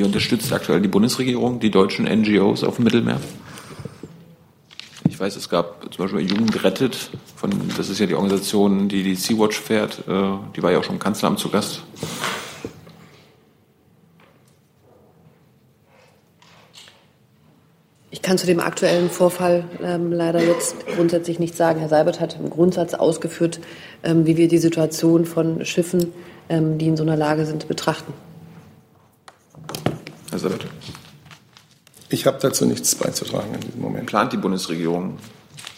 Wie unterstützt aktuell die Bundesregierung die deutschen NGOs auf dem Mittelmeer? Ich weiß, es gab zum Beispiel Jugend rettet, von, das ist ja die Organisation, die die Sea-Watch fährt, äh, die war ja auch schon im Kanzleramt zu Gast. Ich kann zu dem aktuellen Vorfall ähm, leider jetzt grundsätzlich nichts sagen. Herr Seibert hat im Grundsatz ausgeführt, ähm, wie wir die Situation von Schiffen, ähm, die in so einer Lage sind, betrachten. Herr Seibert. Ich habe dazu nichts beizutragen in diesem Moment. Plant die Bundesregierung,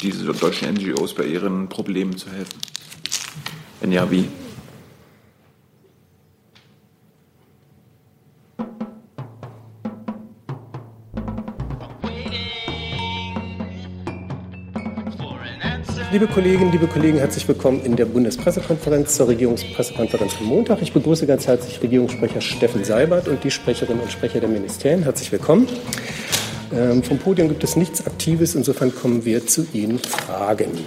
diese deutschen NGOs bei ihren Problemen zu helfen? Wenn ja, wie? Liebe Kolleginnen, liebe Kollegen, herzlich willkommen in der Bundespressekonferenz zur Regierungspressekonferenz am Montag. Ich begrüße ganz herzlich Regierungssprecher Steffen Seibert und die Sprecherinnen und Sprecher der Ministerien. Herzlich willkommen. Ähm, vom Podium gibt es nichts Aktives, insofern kommen wir zu Ihren Fragen.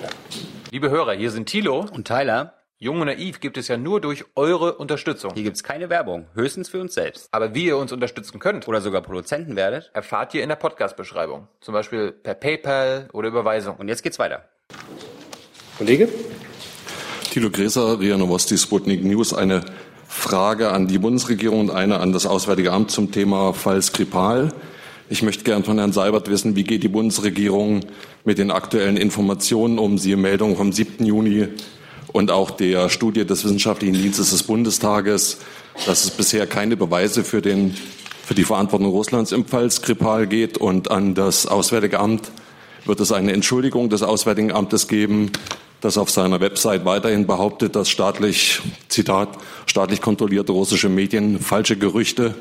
Liebe Hörer, hier sind Thilo und Tyler. Jung und naiv gibt es ja nur durch eure Unterstützung. Hier gibt es keine Werbung, höchstens für uns selbst. Aber wie ihr uns unterstützen könnt oder sogar Produzenten werdet, erfahrt ihr in der Podcast-Beschreibung. Zum Beispiel per PayPal oder Überweisung. Und jetzt geht's weiter. Kollege? Thilo Gräser, RIA Novosti Sputnik News. Eine Frage an die Bundesregierung und eine an das Auswärtige Amt zum Thema Fall Skripal. Ich möchte gern von Herrn Seibert wissen, wie geht die Bundesregierung mit den aktuellen Informationen um? Siehe Meldung vom 7. Juni und auch der Studie des Wissenschaftlichen Dienstes des Bundestages, dass es bisher keine Beweise für, den, für die Verantwortung Russlands im Fall Skripal geht und an das Auswärtige Amt wird es eine Entschuldigung des Auswärtigen Amtes geben das auf seiner Website weiterhin behauptet, dass staatlich, Zitat, staatlich kontrollierte russische Medien falsche Gerüchte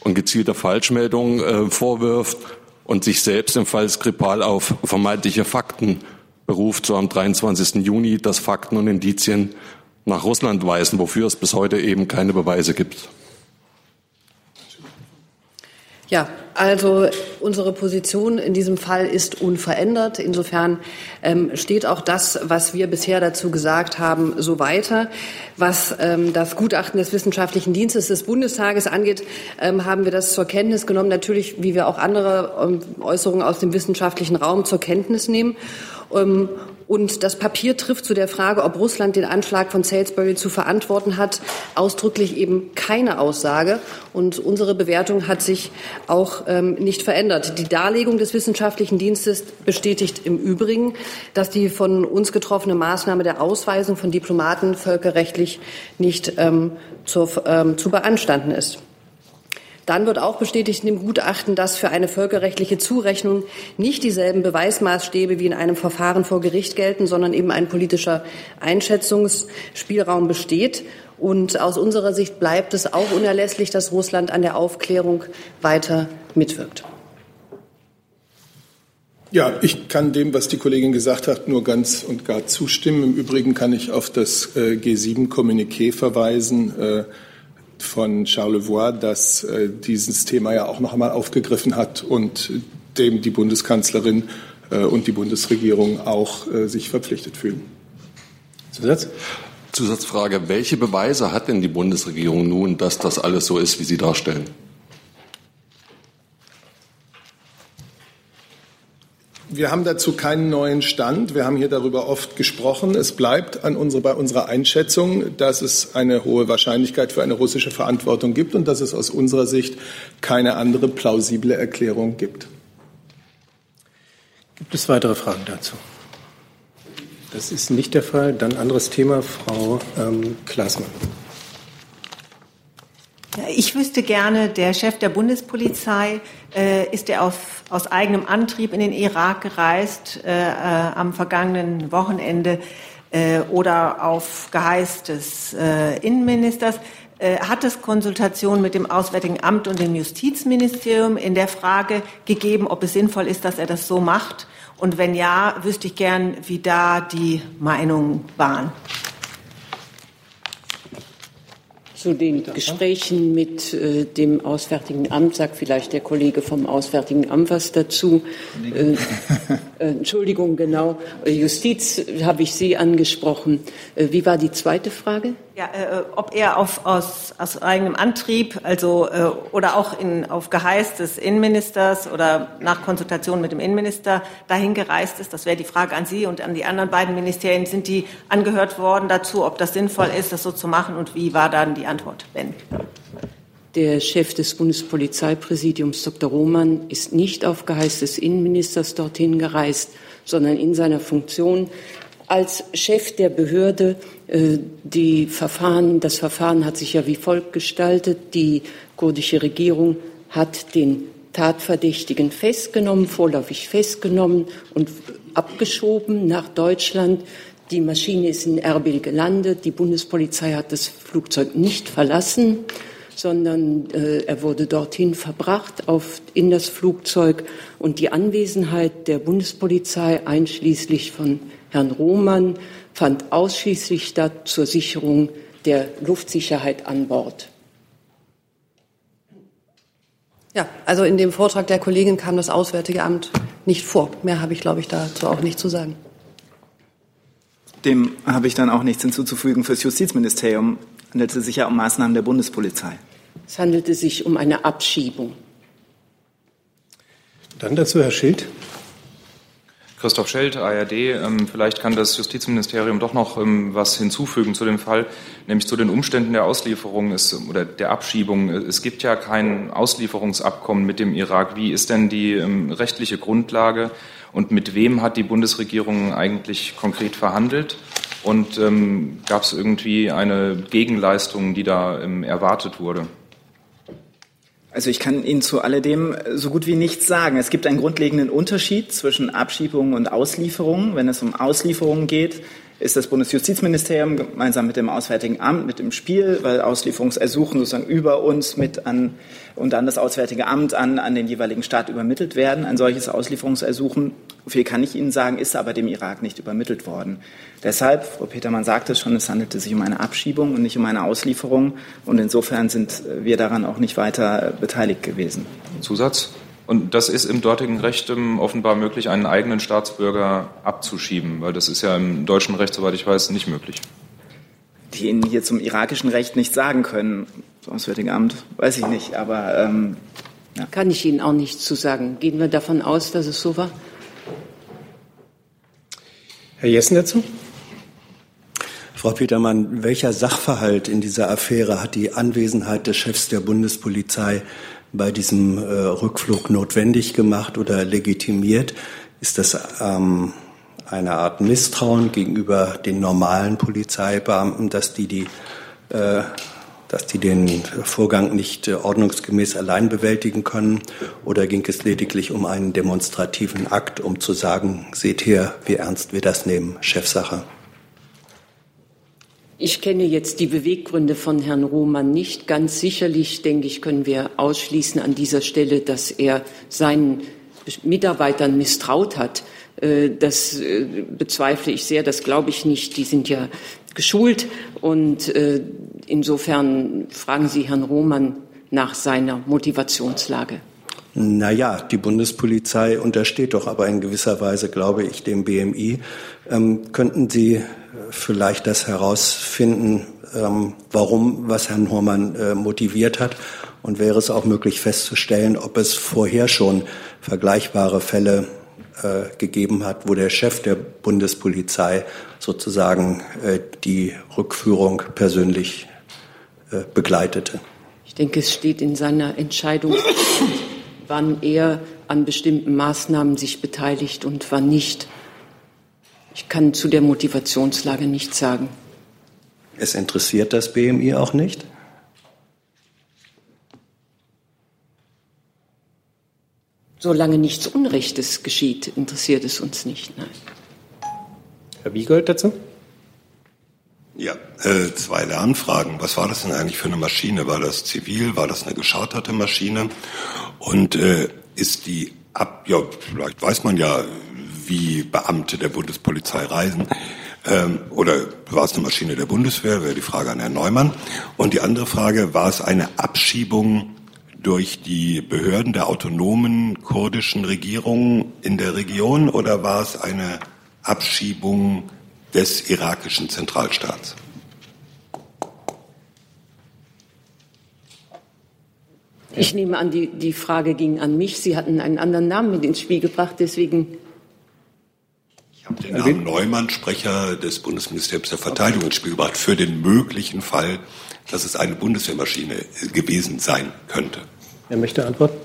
und gezielte Falschmeldungen äh, vorwirft und sich selbst im Fall Skripal auf vermeintliche Fakten beruft, so am 23. Juni, dass Fakten und Indizien nach Russland weisen, wofür es bis heute eben keine Beweise gibt. Ja, also unsere Position in diesem Fall ist unverändert. Insofern ähm, steht auch das, was wir bisher dazu gesagt haben, so weiter. Was ähm, das Gutachten des Wissenschaftlichen Dienstes des Bundestages angeht, ähm, haben wir das zur Kenntnis genommen. Natürlich, wie wir auch andere ähm, Äußerungen aus dem wissenschaftlichen Raum zur Kenntnis nehmen. Und das Papier trifft zu der Frage, ob Russland den Anschlag von Salisbury zu verantworten hat, ausdrücklich eben keine Aussage. Und unsere Bewertung hat sich auch ähm, nicht verändert. Die Darlegung des wissenschaftlichen Dienstes bestätigt im Übrigen, dass die von uns getroffene Maßnahme der Ausweisung von Diplomaten völkerrechtlich nicht ähm, zur, ähm, zu beanstanden ist. Dann wird auch bestätigt in dem Gutachten, dass für eine völkerrechtliche Zurechnung nicht dieselben Beweismaßstäbe wie in einem Verfahren vor Gericht gelten, sondern eben ein politischer Einschätzungsspielraum besteht. Und aus unserer Sicht bleibt es auch unerlässlich, dass Russland an der Aufklärung weiter mitwirkt. Ja, ich kann dem, was die Kollegin gesagt hat, nur ganz und gar zustimmen. Im Übrigen kann ich auf das äh, G7-Kommuniqué verweisen. Von Charlevoix, das äh, dieses Thema ja auch noch einmal aufgegriffen hat und dem die Bundeskanzlerin äh, und die Bundesregierung auch äh, sich verpflichtet fühlen. Zusatz? Zusatzfrage. Welche Beweise hat denn die Bundesregierung nun, dass das alles so ist, wie Sie darstellen? Wir haben dazu keinen neuen Stand. Wir haben hier darüber oft gesprochen. Es bleibt an unsere, bei unserer Einschätzung, dass es eine hohe Wahrscheinlichkeit für eine russische Verantwortung gibt und dass es aus unserer Sicht keine andere plausible Erklärung gibt. Gibt es weitere Fragen dazu? Das ist nicht der Fall. Dann anderes Thema, Frau ähm, Klaasmann. Ich wüsste gerne, der Chef der Bundespolizei, äh, ist er auf, aus eigenem Antrieb in den Irak gereist äh, äh, am vergangenen Wochenende äh, oder auf Geheiß des äh, Innenministers? Äh, hat es Konsultationen mit dem Auswärtigen Amt und dem Justizministerium in der Frage gegeben, ob es sinnvoll ist, dass er das so macht? Und wenn ja, wüsste ich gern, wie da die Meinungen waren. Zu den Gesprächen mit äh, dem Auswärtigen Amt sagt vielleicht der Kollege vom Auswärtigen Amt was dazu. Äh, äh, Entschuldigung, genau. Justiz habe ich Sie angesprochen. Äh, wie war die zweite Frage? Ja, äh, ob er auf, aus, aus eigenem Antrieb, also äh, oder auch in, auf Geheiß des Innenministers oder nach Konsultation mit dem Innenminister dahin gereist ist, das wäre die Frage an Sie und an die anderen beiden Ministerien. Sind die angehört worden dazu, ob das sinnvoll ist, das so zu machen und wie war dann die Antwort? Ben? Der Chef des Bundespolizeipräsidiums, Dr. Roman, ist nicht auf Geheiß des Innenministers dorthin gereist, sondern in seiner Funktion als Chef der Behörde äh, die Verfahren, das Verfahren hat sich ja wie folgt gestaltet. Die kurdische Regierung hat den Tatverdächtigen festgenommen, vorläufig festgenommen und abgeschoben nach Deutschland. Die Maschine ist in Erbil gelandet. Die Bundespolizei hat das Flugzeug nicht verlassen, sondern äh, er wurde dorthin verbracht auf, in das Flugzeug. Und die Anwesenheit der Bundespolizei, einschließlich von Herrn Roman, fand ausschließlich statt zur Sicherung der Luftsicherheit an Bord. Ja, also in dem Vortrag der Kollegin kam das Auswärtige Amt nicht vor. Mehr habe ich, glaube ich, dazu auch nicht zu sagen. Dem habe ich dann auch nichts hinzuzufügen. Fürs Justizministerium handelte es sich ja um Maßnahmen der Bundespolizei. Es handelte sich um eine Abschiebung. Dann dazu Herr Schild. Christoph Schelt, ARD. Ähm, vielleicht kann das Justizministerium doch noch ähm, was hinzufügen zu dem Fall, nämlich zu den Umständen der Auslieferung oder der Abschiebung. Es gibt ja kein Auslieferungsabkommen mit dem Irak. Wie ist denn die ähm, rechtliche Grundlage und mit wem hat die Bundesregierung eigentlich konkret verhandelt? Und gab es irgendwie eine Gegenleistung, die da erwartet wurde? Also ich kann Ihnen zu alledem so gut wie nichts sagen. Es gibt einen grundlegenden Unterschied zwischen Abschiebungen und Auslieferungen. Wenn es um Auslieferungen geht, ist das Bundesjustizministerium gemeinsam mit dem Auswärtigen Amt mit im Spiel, weil Auslieferungsersuchen sozusagen über uns mit an und dann das Auswärtige Amt an, an den jeweiligen Staat übermittelt werden. Ein solches Auslieferungsersuchen, viel kann ich Ihnen sagen, ist aber dem Irak nicht übermittelt worden. Deshalb, Frau Petermann sagte es schon, es handelte sich um eine Abschiebung und nicht um eine Auslieferung. Und insofern sind wir daran auch nicht weiter beteiligt gewesen. Zusatz? Und das ist im dortigen Recht offenbar möglich, einen eigenen Staatsbürger abzuschieben, weil das ist ja im deutschen Recht, soweit ich weiß, nicht möglich. Die Ihnen hier zum irakischen Recht nicht sagen können. Das Auswärtige Amt, weiß ich nicht, aber. Ähm, ja. Kann ich Ihnen auch nichts zu sagen. Gehen wir davon aus, dass es so war? Herr Jessen dazu? Frau Petermann, welcher Sachverhalt in dieser Affäre hat die Anwesenheit des Chefs der Bundespolizei bei diesem äh, Rückflug notwendig gemacht oder legitimiert? Ist das ähm, eine Art Misstrauen gegenüber den normalen Polizeibeamten, dass die, die, äh, dass die den Vorgang nicht äh, ordnungsgemäß allein bewältigen können? Oder ging es lediglich um einen demonstrativen Akt, um zu sagen, seht her, wie ernst wir das nehmen, Chefsache? Ich kenne jetzt die Beweggründe von Herrn Roman nicht. Ganz sicherlich, denke ich, können wir ausschließen an dieser Stelle, dass er seinen Mitarbeitern misstraut hat. Äh, das äh, bezweifle ich sehr, das glaube ich nicht. Die sind ja geschult und äh, insofern fragen Sie Herrn Roman nach seiner Motivationslage. Naja, die Bundespolizei untersteht doch aber in gewisser Weise, glaube ich, dem BMI. Ähm, könnten Sie vielleicht das herausfinden, ähm, warum, was Herrn Hormann äh, motiviert hat. Und wäre es auch möglich festzustellen, ob es vorher schon vergleichbare Fälle äh, gegeben hat, wo der Chef der Bundespolizei sozusagen äh, die Rückführung persönlich äh, begleitete. Ich denke, es steht in seiner Entscheidung, wann er an bestimmten Maßnahmen sich beteiligt und wann nicht. Ich kann zu der Motivationslage nichts sagen. Es interessiert das BMI auch nicht? Solange nichts Unrechtes geschieht, interessiert es uns nicht. Nein. Herr Wiegold dazu? Ja, äh, zwei Lernfragen. Was war das denn eigentlich für eine Maschine? War das zivil? War das eine gescharterte Maschine? Und äh, ist die ab, ja, vielleicht weiß man ja, wie Beamte der Bundespolizei reisen. Ähm, oder war es eine Maschine der Bundeswehr, wäre die Frage an Herrn Neumann. Und die andere Frage, war es eine Abschiebung durch die Behörden der autonomen kurdischen Regierung in der Region oder war es eine Abschiebung des irakischen Zentralstaats. Ich nehme an, die, die Frage ging an mich. Sie hatten einen anderen Namen mit ins Spiel gebracht, deswegen. Ich habe den Namen Neumann, Sprecher des Bundesministeriums der Verteidigung, ins Spiel gebracht, für den möglichen Fall, dass es eine Bundeswehrmaschine gewesen sein könnte. Wer möchte antworten.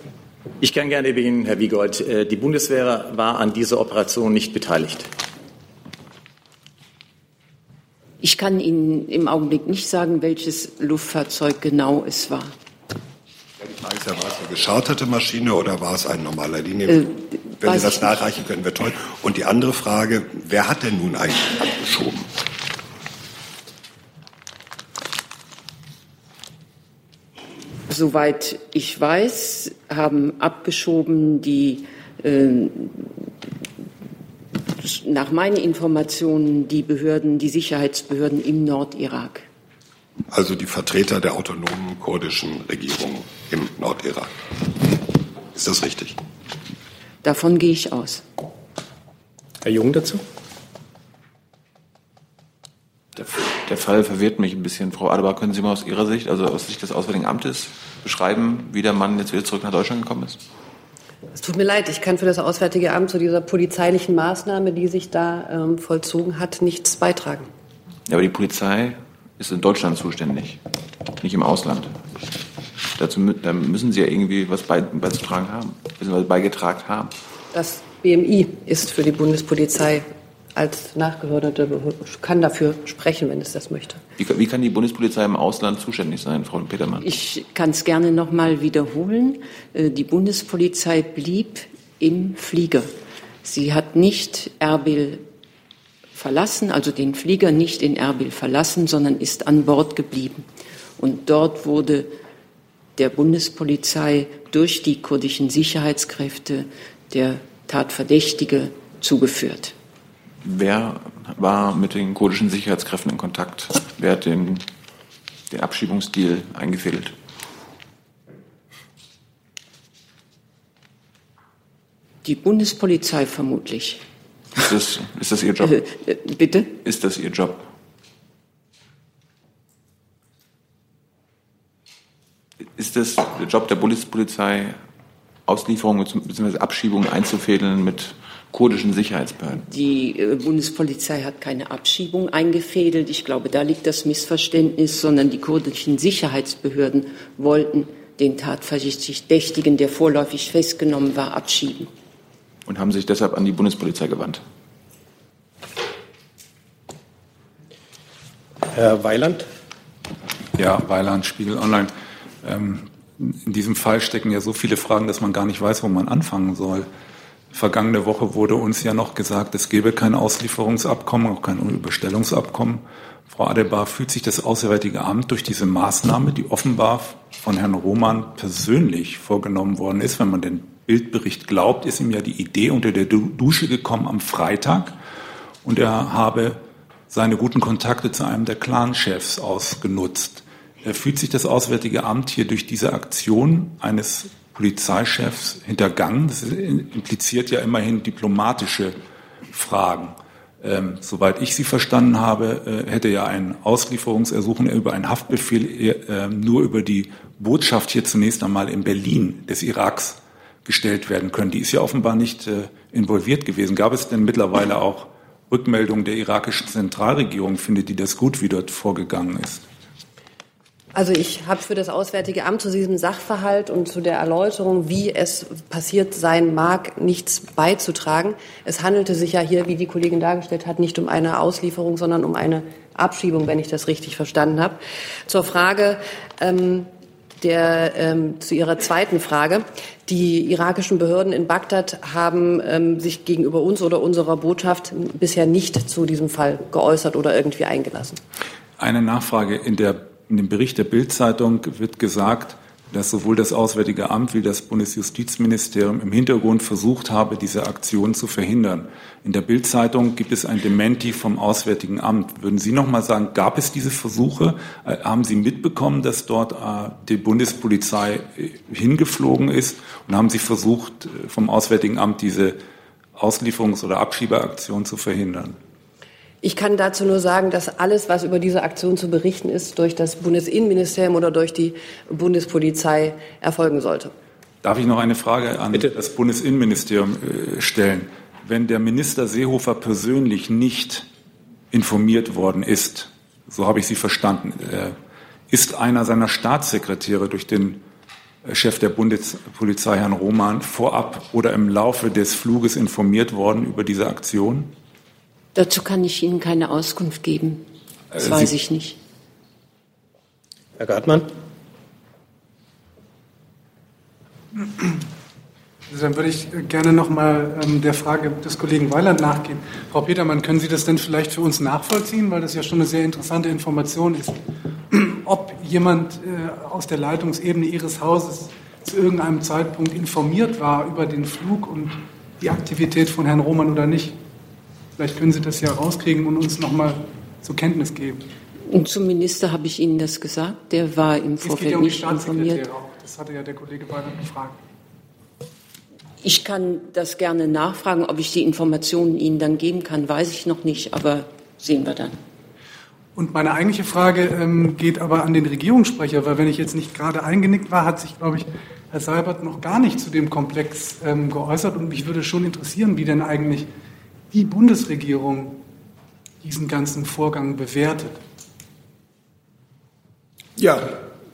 Ich kann gerne beginnen, Herr Wiegold. Äh, die Bundeswehr war an dieser Operation nicht beteiligt. Ich kann Ihnen im Augenblick nicht sagen, welches Luftfahrzeug genau es war. Die Frage ist ja, war es eine gescharterte Maschine oder war es ein normaler Linie? Äh, Wenn Sie das nachreichen können, wäre toll. Und die andere Frage, wer hat denn nun eigentlich abgeschoben? Soweit ich weiß, haben abgeschoben die äh, nach meinen Informationen die Behörden, die Sicherheitsbehörden im Nordirak. Also die Vertreter der autonomen kurdischen Regierung im Nordirak. Ist das richtig? Davon gehe ich aus. Herr Jung dazu? Der, der, Fall verwirrt mich ein bisschen. Frau Adebar, können Sie mal aus Ihrer Sicht, also aus Sicht des Auswärtigen Amtes, beschreiben, wie der Mann jetzt wieder zurück nach Deutschland gekommen ist? Es tut mir leid, ich kann für das Auswärtige Amt zu dieser polizeilichen Maßnahme, die sich da ähm, vollzogen hat, nichts beitragen. Ja, aber die Polizei ist in Deutschland zuständig, nicht im Ausland. Dazu da müssen Sie ja irgendwie was beizutragen haben, beziehungsweise beigetragen haben. Das BMI ist für die Bundespolizei als nachgehörte kann dafür sprechen, wenn es das möchte. Wie, wie, kann die Bundespolizei im Ausland zuständig sein, Frau Petermann? Ich kann es gerne noch mal wiederholen. Äh, die Bundespolizei blieb im Flieger. Sie hat nicht Erbil verlassen, also den Flieger nicht in Erbil verlassen, sondern ist an Bord geblieben. Und dort wurde der Bundespolizei durch die kurdischen Sicherheitskräfte der Tatverdächtige zugeführt. Wer war mit den kurdischen Sicherheitskräften in Kontakt? Wer hat den, den Abschiebungsdeal eingefädelt? Die Bundespolizei vermutlich. Ist das, ist das Ihr Job? Äh, äh, bitte? Ist das Ihr Job? Ist das der Job der Bundespolizei, Auslieferungen bzw. Abschiebungen einzufädeln mit kurdischen Sicherheitsbehörden? Die äh, Bundespolizei hat keine Abschiebung eingefädelt. Ich glaube, da liegt das Missverständnis, sondern die kurdischen Sicherheitsbehörden wollten den Tatverdächtigen, der vorläufig festgenommen war, abschieben. Und haben sich deshalb an die Bundespolizei gewandt? Herr Weiland? Ja, Weiland, Spiegel Online. Ähm, in diesem Fall stecken ja so viele Fragen, dass man gar nicht weiß, wo man anfangen soll. Vergangene Woche wurde uns ja noch gesagt, es gebe kein Auslieferungsabkommen, auch kein Überstellungsabkommen. Frau Adebar, fühlt sich das Auswärtige Amt durch diese Maßnahme, die offenbar von Herrn Roman persönlich vorgenommen worden ist, wenn man den Bildbericht glaubt, ist ihm ja die Idee unter der Dusche gekommen am Freitag und er habe seine guten Kontakte zu einem der Clanchefs ausgenutzt. Fühlt sich das Auswärtige Amt hier durch diese Aktion eines Polizeichefs hintergangen. Das impliziert ja immerhin diplomatische Fragen. Ähm, soweit ich sie verstanden habe, äh, hätte ja ein Auslieferungsersuchen über einen Haftbefehl äh, nur über die Botschaft hier zunächst einmal in Berlin des Iraks gestellt werden können. Die ist ja offenbar nicht äh, involviert gewesen. Gab es denn mittlerweile auch Rückmeldungen der irakischen Zentralregierung? Findet die das gut, wie dort vorgegangen ist? Also ich habe für das Auswärtige Amt zu diesem Sachverhalt und zu der Erläuterung, wie es passiert sein mag, nichts beizutragen. Es handelte sich ja hier, wie die Kollegin dargestellt hat, nicht um eine Auslieferung, sondern um eine Abschiebung, wenn ich das richtig verstanden habe. Zur Frage ähm, der, ähm, zu Ihrer zweiten Frage. Die irakischen Behörden in Bagdad haben ähm, sich gegenüber uns oder unserer Botschaft bisher nicht zu diesem Fall geäußert oder irgendwie eingelassen. Eine Nachfrage in der in dem Bericht der Bildzeitung wird gesagt, dass sowohl das Auswärtige Amt wie das Bundesjustizministerium im Hintergrund versucht habe, diese Aktion zu verhindern. In der Bildzeitung gibt es ein Dementi vom Auswärtigen Amt. Würden Sie noch mal sagen, gab es diese Versuche? Äh, haben Sie mitbekommen, dass dort äh, die Bundespolizei äh, hingeflogen ist? Und haben Sie versucht, vom Auswärtigen Amt diese Auslieferungs- oder Abschiebeaktion zu verhindern? Ich kann dazu nur sagen, dass alles, was über diese Aktion zu berichten ist, durch das Bundesinnenministerium oder durch die Bundespolizei erfolgen sollte. Darf ich noch eine Frage an Bitte? das Bundesinnenministerium äh, stellen? Wenn der Minister Seehofer persönlich nicht informiert worden ist, so habe ich Sie verstanden, äh, ist einer seiner Staatssekretäre durch den äh, Chef der Bundespolizei, Herrn Roman, vorab oder im Laufe des Fluges informiert worden über diese Aktion? Dazu kann ich Ihnen keine Auskunft geben. Das Sie, weiß ich nicht. Herr Gartmann. Also dann würde ich gerne noch mal ähm, der Frage des Kollegen Weiland nachgehen. Frau Petermann, können Sie das denn vielleicht für uns nachvollziehen, weil das ja schon eine sehr interessante Information ist, ob jemand äh, aus der Leitungsebene Ihres Hauses zu irgendeinem Zeitpunkt informiert war über den Flug und die Aktivität von Herrn Roman oder nicht? Vielleicht können Sie das ja rauskriegen und uns noch mal zur Kenntnis geben. Und zum Minister habe ich Ihnen das gesagt. Der war im Vorfeld ja nicht informiert. Auch. Das hatte ja der Kollege Weiland gefragt. Ich kann das gerne nachfragen. Ob ich die Informationen Ihnen dann geben kann, weiß ich noch nicht, aber sehen wir dann. Und meine eigentliche Frage ähm, geht aber an den Regierungssprecher, weil wenn ich jetzt nicht gerade eingenickt war, hat sich, glaube ich, Herr Seibert noch gar nicht zu dem Komplex ähm, geäußert. Und mich würde schon interessieren, wie denn eigentlich die Bundesregierung diesen ganzen Vorgang bewertet. Ja,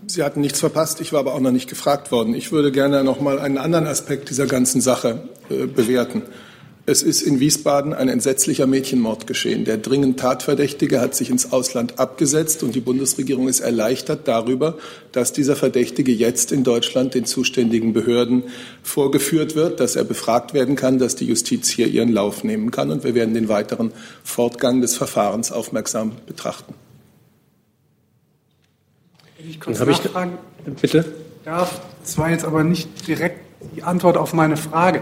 Sie hatten nichts verpasst, ich war aber auch noch nicht gefragt worden. Ich würde gerne noch mal einen anderen Aspekt dieser ganzen Sache äh, bewerten. Es ist in Wiesbaden ein entsetzlicher Mädchenmord geschehen. Der dringend Tatverdächtige hat sich ins Ausland abgesetzt und die Bundesregierung ist erleichtert darüber, dass dieser Verdächtige jetzt in Deutschland den zuständigen Behörden vorgeführt wird, dass er befragt werden kann, dass die Justiz hier ihren Lauf nehmen kann und wir werden den weiteren Fortgang des Verfahrens aufmerksam betrachten. Ich kurz nachfragen bitte? darf. Das war jetzt aber nicht direkt die Antwort auf meine Frage.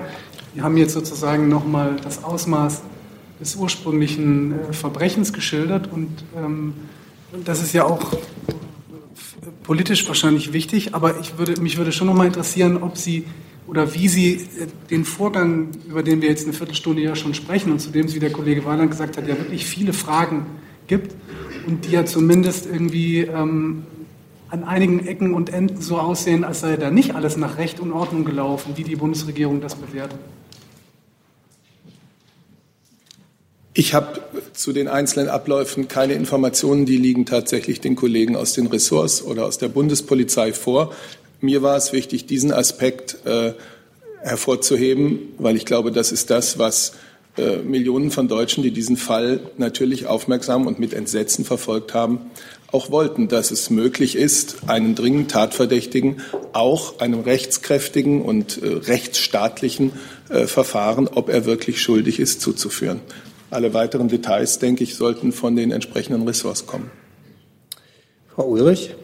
Wir haben jetzt sozusagen nochmal das Ausmaß des ursprünglichen äh, Verbrechens geschildert und ähm, das ist ja auch politisch wahrscheinlich wichtig, aber ich würde, mich würde schon nochmal interessieren, ob Sie oder wie Sie äh, den Vorgang, über den wir jetzt eine Viertelstunde ja schon sprechen und zu dem Sie, wie der Kollege Weiland gesagt hat, ja wirklich viele Fragen gibt und die ja zumindest irgendwie ähm, an einigen Ecken und Enden so aussehen, als sei da nicht alles nach Recht und Ordnung gelaufen, wie die Bundesregierung das bewertet. Ich habe zu den einzelnen Abläufen keine Informationen, die liegen tatsächlich den Kollegen aus den Ressorts oder aus der Bundespolizei vor. Mir war es wichtig, diesen Aspekt äh, hervorzuheben, weil ich glaube, das ist das, was äh, Millionen von Deutschen, die diesen Fall natürlich aufmerksam und mit Entsetzen verfolgt haben, auch wollten, dass es möglich ist, einen dringend Tatverdächtigen auch einem rechtskräftigen und äh, rechtsstaatlichen äh, Verfahren, ob er wirklich schuldig ist, zuzuführen. Alle weiteren Details, denke ich, sollten von den entsprechenden Ressorts kommen. Frau Ulrich.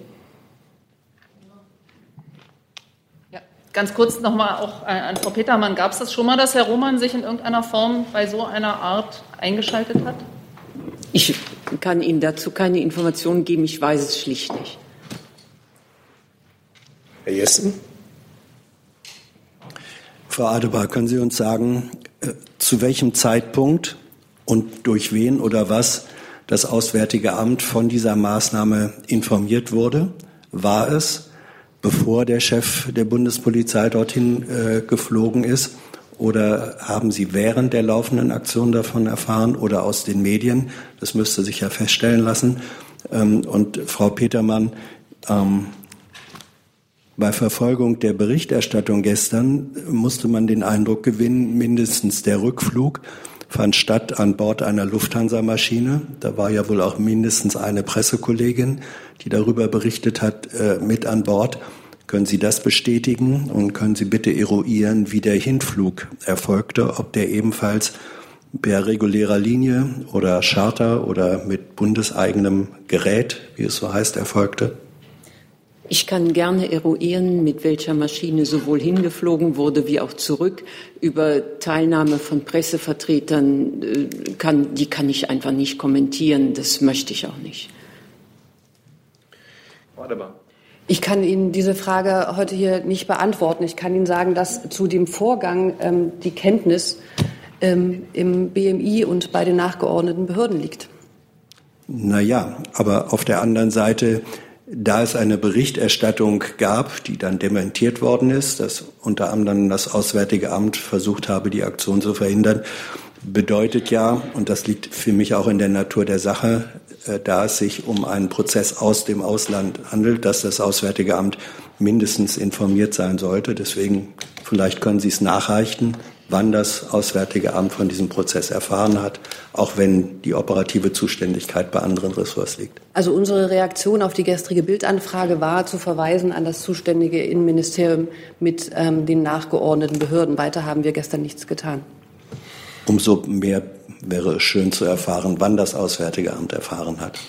Ja, ganz kurz nochmal auch an Frau Petermann. Gab es das schon mal, dass Herr Roman sich in irgendeiner Form bei so einer Art eingeschaltet hat? Ich kann Ihnen dazu keine Informationen geben. Ich weiß es schlicht nicht. Herr Jessen. Frau Adebar, können Sie uns sagen, äh, zu welchem Zeitpunkt und durch wen oder was das Auswärtige Amt von dieser Maßnahme informiert wurde. War es, bevor der Chef der Bundespolizei dorthin äh, geflogen ist? Oder haben Sie während der laufenden Aktion davon erfahren oder aus den Medien? Das müsste sich ja feststellen lassen. Ähm, und Frau Petermann, ähm, bei Verfolgung der Berichterstattung gestern musste man den Eindruck gewinnen, mindestens der Rückflug fand statt an Bord einer Lufthansa-Maschine. Da war ja wohl auch mindestens eine Pressekollegin, die darüber berichtet hat, äh, mit an Bord. Können Sie das bestätigen und können Sie bitte eruieren, wie der Hinflug erfolgte, ob der ebenfalls per regulärer Linie oder Charter oder mit bundeseigenem Gerät, wie es so heißt, erfolgte? Ich kann gerne eruieren, mit welcher Maschine sowohl hingeflogen wurde wie auch zurück. Über Teilnahme von Pressevertretern äh, kann, die kann ich einfach nicht kommentieren. Das möchte ich auch nicht. Wunderbar. Ich kann Ihnen diese Frage heute hier nicht beantworten. Ich kann Ihnen sagen, dass zu dem Vorgang ähm, die Kenntnis ähm, im BMI und bei den nachgeordneten Behörden liegt. Naja, aber auf der anderen Seite, da es eine Berichterstattung gab, die dann dementiert worden ist, dass unter anderem das Auswärtige Amt versucht habe, die Aktion zu verhindern, bedeutet ja, und das liegt für mich auch in der Natur der Sache, äh, da es sich um einen Prozess aus dem Ausland handelt, dass das Auswärtige Amt mindestens informiert sein sollte. Deswegen, vielleicht können Sie es nachreichen, wann das Auswärtige Amt von diesem Prozess erfahren hat, auch wenn die operative Zuständigkeit bei anderen Ressorts liegt. Also unsere Reaktion auf die gestrige Bildanfrage war zu verweisen an das zuständige Innenministerium mit ähm, den nachgeordneten Behörden. Weiter haben wir gestern nichts getan. Umso mehr wäre es schön zu erfahren, wann das Auswärtige Amt erfahren hat.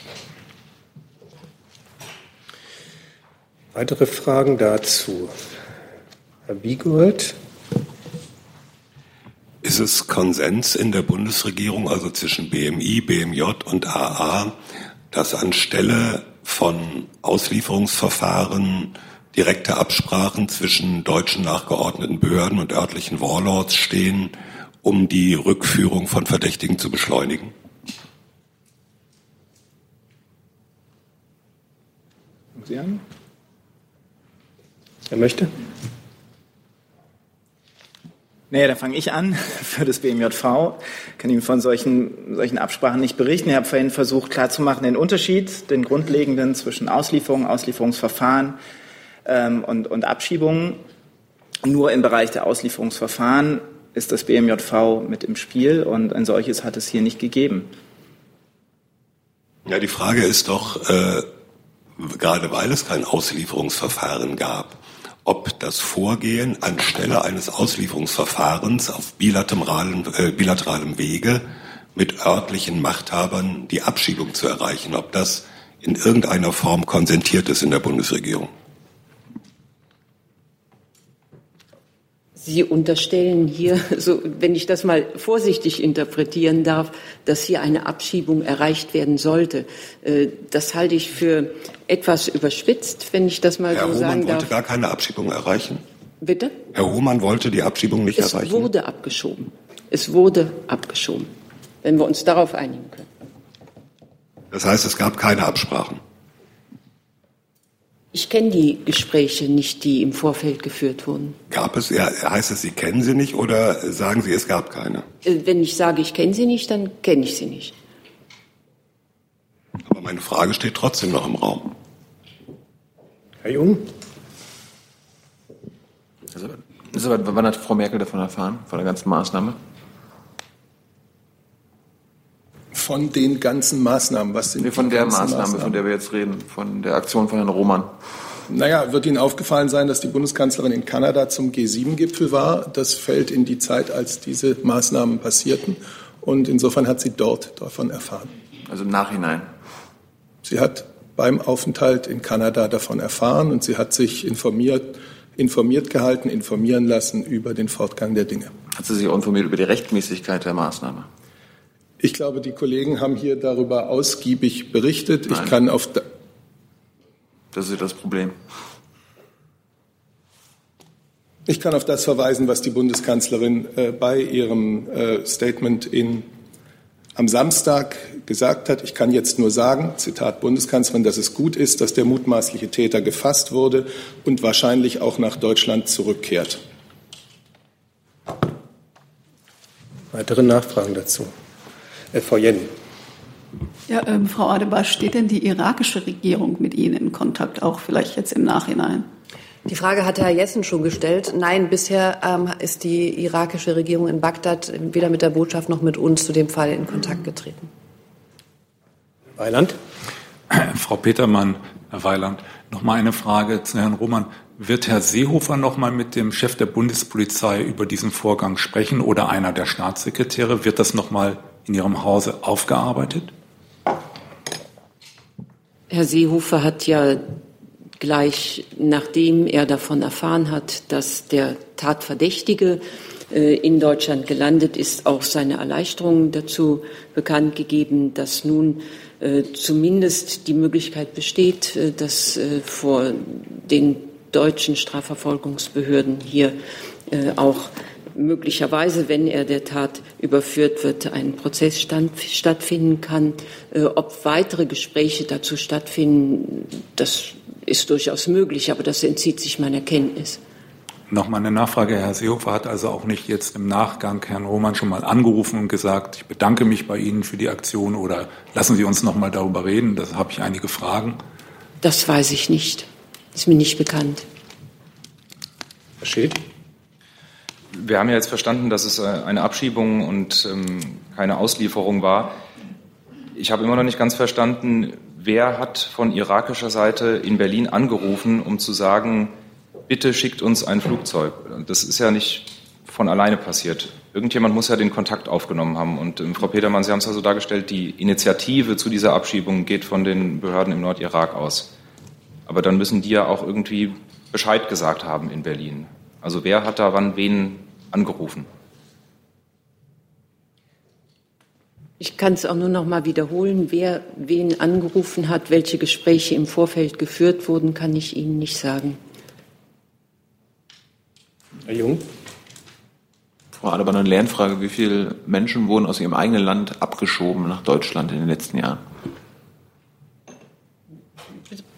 Weitere Fragen dazu? Herr Wiegold. Ist es Konsens in der Bundesregierung, also zwischen BMI, BMJ und AA, dass anstelle von Auslieferungsverfahren direkte Absprachen zwischen deutschen nachgeordneten Behörden und örtlichen Warlords stehen, um die Rückführung von Verdächtigen zu beschleunigen? Sie an? Er möchte? Nee, da fange ich an für das BMJV. Kann Ihnen von solchen, solchen Absprachen nicht berichten. Ich habe vorhin versucht klarzumachen den Unterschied, den grundlegenden zwischen Auslieferung, Auslieferungsverfahren ähm, und, und Abschiebungen. Nur im Bereich der Auslieferungsverfahren ist das BMJV mit im Spiel und ein solches hat es hier nicht gegeben. Ja, die Frage ist doch, äh, gerade weil es kein Auslieferungsverfahren gab, ob das Vorgehen anstelle eines Auslieferungsverfahrens auf bilateralem, äh, bilateralem Wege mit örtlichen Machthabern die Abschiebung zu erreichen, ob das in irgendeiner Form konsentiert ist in der Bundesregierung. Sie unterstellen hier, so, wenn ich das mal vorsichtig interpretieren darf, dass hier eine Abschiebung erreicht werden sollte. Äh, das halte ich für etwas überspitzt, wenn ich das mal Herr so Hohmann sagen wollte darf. gar keine Abschiebung erreichen. Bitte? Herr Hohmann wollte die Abschiebung nicht Es erreichen. wurde abgeschoben. Es wurde abgeschoben. Wenn wir uns darauf einigen können. Das heißt, es gab keine Absprachen. Ich kenne die Gespräche nicht, die im Vorfeld geführt wurden. Gab es, ja, heißt es, Sie kennen sie nicht oder sagen Sie, es gab keine? Äh, Wenn ich sage, ich kenne sie nicht, dann kenne ich sie nicht. Aber meine Frage steht trotzdem noch im Raum. Herr Jung? Also, wann hat Frau Merkel davon erfahren, von der ganzen Maßnahme? Von den ganzen Maßnahmen, was sind Nee, von der Maßnahme, von der wir jetzt reden, von der Aktion von Herrn Roman. Naja, wird Ihnen aufgefallen sein, dass die Bundeskanzlerin in Kanada zum G7-Gipfel war. Das fällt in die Zeit, als diese Maßnahmen passierten. Und insofern hat sie dort davon erfahren. Also im Nachhinein. Sie hat beim Aufenthalt in Kanada davon erfahren und sie hat sich informiert, informiert gehalten, informieren lassen über den Fortgang der Dinge. Hat sie sich auch informiert über die Rechtmäßigkeit der Maßnahme? Ich glaube, die Kollegen haben hier darüber ausgiebig berichtet. Nein. Ich kann auf da Das ist ja das Problem. Ich kann auf das verweisen, was die Bundeskanzlerin äh, bei ihrem äh, Statement in, am Samstag gesagt hat. Ich kann jetzt nur sagen, Zitat Bundeskanzlerin, dass es gut ist, dass der mutmaßliche Täter gefasst wurde und wahrscheinlich auch nach Deutschland zurückkehrt. Weitere Nachfragen dazu? Äh, Frau Jenny. Ja, ähm, Frau Adebasch, steht denn die irakische Regierung mit Ihnen in Kontakt, auch vielleicht jetzt im Nachhinein? Die Frage hatte Herr Jessen schon gestellt. Nein, bisher ähm, ist die irakische Regierung in Bagdad weder mit der Botschaft noch mit uns zu dem Fall in Kontakt getreten. Weiland? Frau Petermann, Herr Weiland, noch mal eine Frage zu Herrn Roman. Wird Herr Seehofer noch mal mit dem Chef der Bundespolizei über diesen Vorgang sprechen oder einer der Staatssekretäre? Wird das noch mal in Ihrem Hause aufgearbeitet? Herr Seehofer hat ja gleich nachdem er davon erfahren hat, dass der Tatverdächtige äh, in Deutschland gelandet ist, auch seine Erleichterung dazu bekannt gegeben, dass nun äh, zumindest die Möglichkeit besteht, äh, dass vor den deutschen Strafverfolgungsbehörden hier auch möglicherweise, wenn er der Tat überführt wird, ein Prozess stand, stattfinden kann. Äh, ob weitere Gespräche dazu stattfinden, das ist durchaus möglich, aber das entzieht sich meiner Kenntnis. Nochmal eine Nachfrage. Herr Seehofer hat also auch nicht jetzt im Nachgang Herrn Roman schon mal angerufen und gesagt, ich bedanke mich bei Ihnen für die Aktion oder lassen Sie uns noch mal darüber reden. Da habe ich einige Fragen. Das weiß ich nicht. Ist mir nicht bekannt. Herr Schild? Wir haben ja jetzt verstanden, dass es äh, eine Abschiebung und ähm, keine Auslieferung war. Ich habe immer noch nicht ganz verstanden, wer hat von irakischer Seite in Berlin angerufen, um zu sagen, bitte schickt uns ein Flugzeug. Das ist ja nicht von alleine passiert. Irgendjemand muss ja den Kontakt aufgenommen haben. Und ähm, Frau Petermann, Sie haben es also dargestellt, die Initiative zu dieser Abschiebung geht von den Behörden im Nordirak aus. Aber dann müssen die ja auch irgendwie Bescheid gesagt haben in Berlin. Also wer hat da wann wen angerufen? Ich kann es auch nur noch mal wiederholen. Wer wen angerufen hat, welche Gespräche im Vorfeld geführt wurden, kann ich Ihnen nicht sagen. Herr Jung? Frau Adebar, eine Lernfrage. Wie viele Menschen wurden aus ihrem eigenen Land abgeschoben nach Deutschland in den letzten Jahren?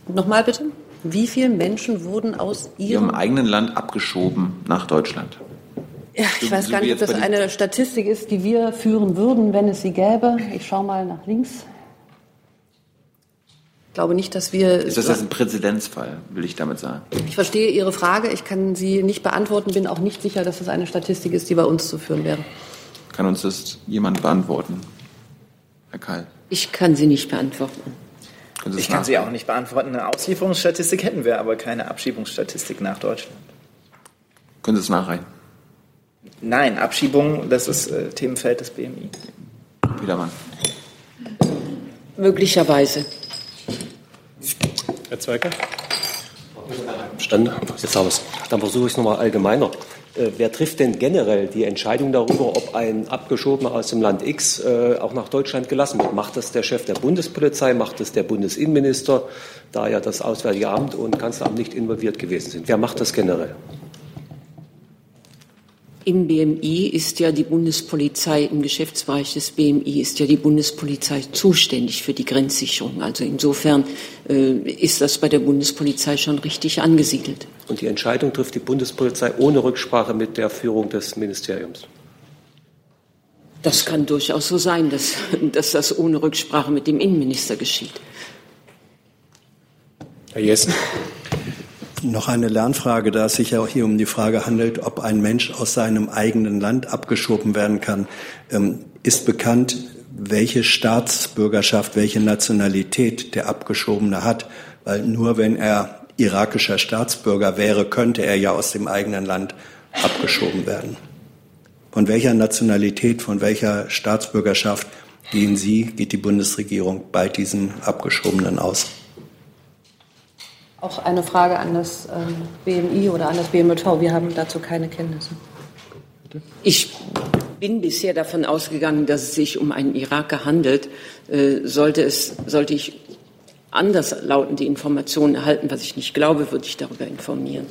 Nochmal bitte. Wie viele Menschen wurden aus ihrem, ihrem eigenen Land abgeschoben nach Deutschland? Ja, ich weiß gar nicht, ob das eine Statistik ist, die wir führen würden, wenn es sie gäbe. Ich schaue mal nach links. Ich glaube nicht, dass wir. Ist das jetzt ein Präzedenzfall, will ich damit sagen? Ich verstehe Ihre Frage. Ich kann sie nicht beantworten, bin auch nicht sicher, dass es eine Statistik ist, die bei uns zu führen wäre. Kann uns das jemand beantworten? Herr Keil. Ich kann sie nicht beantworten. Ich kann sie auch nicht beantworten. Eine Auslieferungsstatistik hätten wir, aber keine Abschiebungsstatistik nach Deutschland. Können Sie es nachreichen? Nein, Abschiebung, das ist äh, Themenfeld des BMI. Wiedermann. Möglicherweise. Herr Zweiger? Stand, jetzt haben wir es. Dann versuche ich es nochmal allgemeiner. Äh, wer trifft denn generell die Entscheidung darüber, ob ein Abgeschobener aus dem Land X äh, auch nach Deutschland gelassen wird? Macht das der Chef der Bundespolizei? Macht das der Bundesinnenminister, da ja das Auswärtige Amt und Kanzleramt nicht involviert gewesen sind? Wer macht das generell? Im BMI ist ja die Bundespolizei, im Geschäftsbereich des BMI ist ja die Bundespolizei zuständig für die Grenzsicherung. Also insofern äh, ist das bei der Bundespolizei schon richtig angesiedelt. Und die Entscheidung trifft die Bundespolizei ohne Rücksprache mit der Führung des Ministeriums? Das kann durchaus so sein, dass, dass das ohne Rücksprache mit dem Innenminister geschieht. Herr Jessen? Noch eine Lernfrage, da es sich ja auch hier um die Frage handelt, ob ein Mensch aus seinem eigenen Land abgeschoben werden kann. Ähm, ist bekannt, welche Staatsbürgerschaft, welche Nationalität der Abgeschobene hat? Weil nur wenn er irakischer Staatsbürger wäre, könnte er ja aus dem eigenen Land abgeschoben werden. Von welcher Nationalität, von welcher Staatsbürgerschaft gehen Sie, geht die Bundesregierung bei diesem Abgeschobenen aus? Auch eine Frage an das ähm, BMI oder an das BMV. Wir haben dazu keine Kenntnisse. Ich bin bisher davon ausgegangen, dass es sich um einen Iraker handelt. Äh, sollte, es, sollte ich anders lautende Informationen erhalten, was ich nicht glaube, würde ich darüber informieren.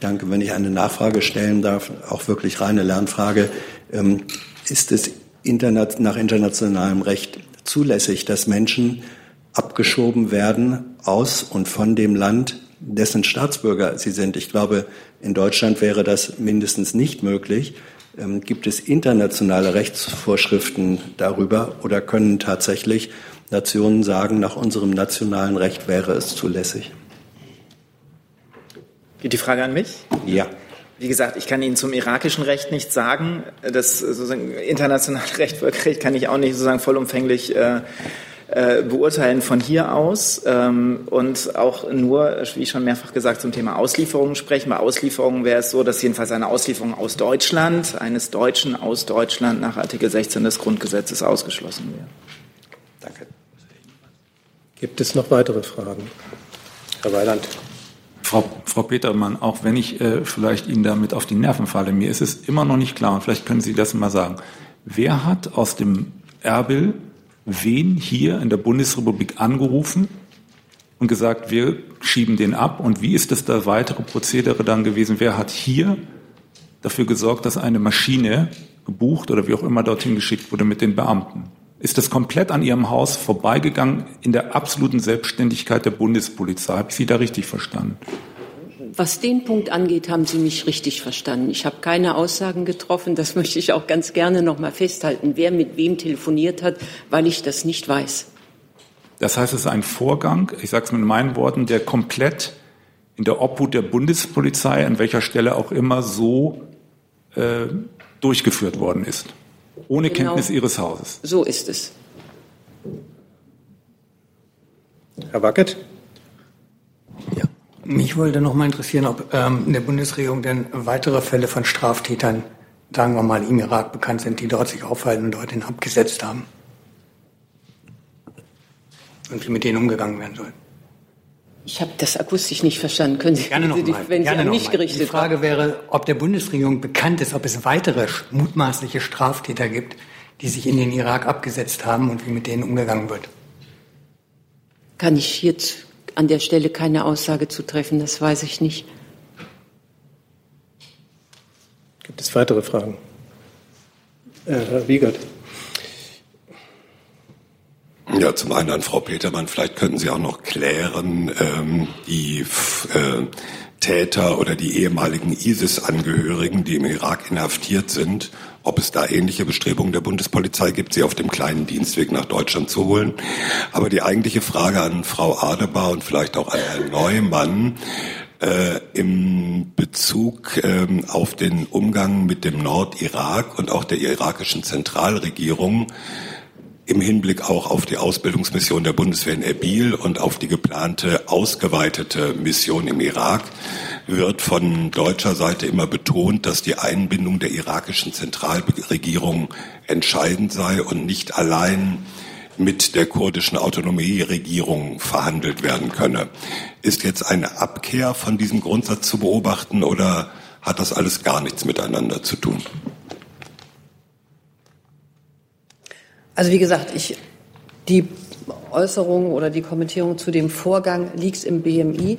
Danke. Wenn ich eine Nachfrage stellen darf, auch wirklich reine Lernfrage. Ähm, ist es nach internationalem Recht zulässig, dass Menschen abgeschoben werden aus und von dem Land, dessen Staatsbürger sie sind. Ich glaube, in Deutschland wäre das mindestens nicht möglich. Ähm, gibt es internationale Rechtsvorschriften darüber oder können tatsächlich Nationen sagen, nach unserem nationalen Recht wäre es zulässig? Geht die Frage an mich? Ja. Wie gesagt, ich kann Ihnen zum irakischen Recht nichts sagen. Das sozusagen internationale Recht, Völkerrecht kann ich auch nicht sozusagen vollumfänglich äh, äh, beurteilen von hier aus ähm, und auch nur, wie schon mehrfach gesagt, zum Thema Auslieferungen sprechen. Bei Auslieferungen wäre es so, dass jedenfalls eine Auslieferung aus Deutschland, eines Deutschen aus Deutschland nach Artikel 16 des Grundgesetzes ausgeschlossen wäre. Danke. Gibt es noch weitere Fragen? Herr Weiland. Frau, Frau Petermann, auch wenn ich äh, vielleicht Ihnen damit auf die Nerven falle, mir ist es immer noch nicht klar, und vielleicht können Sie das mal sagen. Wer hat aus dem Erbil wen hier in der Bundesrepublik angerufen und gesagt, wir schieben den ab? Und wie ist das da weitere Prozedere dann gewesen? Wer hat hier dafür gesorgt, dass eine Maschine gebucht oder wie auch immer dorthin geschickt wurde mit den Beamten. Ist das komplett an Ihrem Haus vorbeigegangen in der absoluten Selbstständigkeit der Bundespolizei? Habe ich Sie da richtig verstanden? Was den Punkt angeht, haben Sie mich richtig verstanden. Ich habe keine Aussagen getroffen. Das möchte ich auch ganz gerne noch mal festhalten, wer mit wem telefoniert hat, weil ich das nicht weiß. Das heißt, es ist ein Vorgang, ich sage es mit meinen Worten, der komplett in der Obhut der Bundespolizei, an welcher Stelle auch immer, so äh, durchgeführt worden ist. Ohne genau. Kenntnis Ihres Hauses. So ist es. Herr Wackett? Ja. Mich wollte noch mal interessieren, ob ähm, in der Bundesregierung denn weitere Fälle von Straftätern, sagen wir mal, im Irak bekannt sind, die dort sich aufhalten und dorthin abgesetzt haben. Und wie mit denen umgegangen werden soll. Ich habe das akustisch nicht verstanden. Können Sie, gerne noch Sie, mal, wenn gerne Sie an mich gerichtet Die Frage haben. wäre, ob der Bundesregierung bekannt ist, ob es weitere mutmaßliche Straftäter gibt, die sich in den Irak abgesetzt haben und wie mit denen umgegangen wird. Kann ich jetzt an der Stelle keine Aussage zu treffen, das weiß ich nicht. Gibt es weitere Fragen? Äh, Herr Wiegert. Ja, zum einen an Frau Petermann, vielleicht könnten Sie auch noch klären, ähm, die äh, Täter oder die ehemaligen ISIS-Angehörigen, die im Irak inhaftiert sind, ob es da ähnliche Bestrebungen der Bundespolizei gibt, sie auf dem kleinen Dienstweg nach Deutschland zu holen. Aber die eigentliche Frage an Frau Adebar und vielleicht auch an Herrn Neumann, äh, im Bezug äh, auf den Umgang mit dem Nordirak und auch der irakischen Zentralregierung im Hinblick auch auf die Ausbildungsmission der Bundeswehr in Erbil und auf die geplante ausgeweitete Mission im Irak wird von deutscher Seite immer betont, dass die Einbindung der irakischen Zentralregierung entscheidend sei und nicht allein mit der kurdischen Autonomieregierung verhandelt werden könne. Ist jetzt eine Abkehr von diesem Grundsatz zu beobachten oder hat das alles gar nichts miteinander zu tun? Also wie gesagt, ich, die Äußerung oder die Kommentierung zu dem Vorgang liegt im BMI.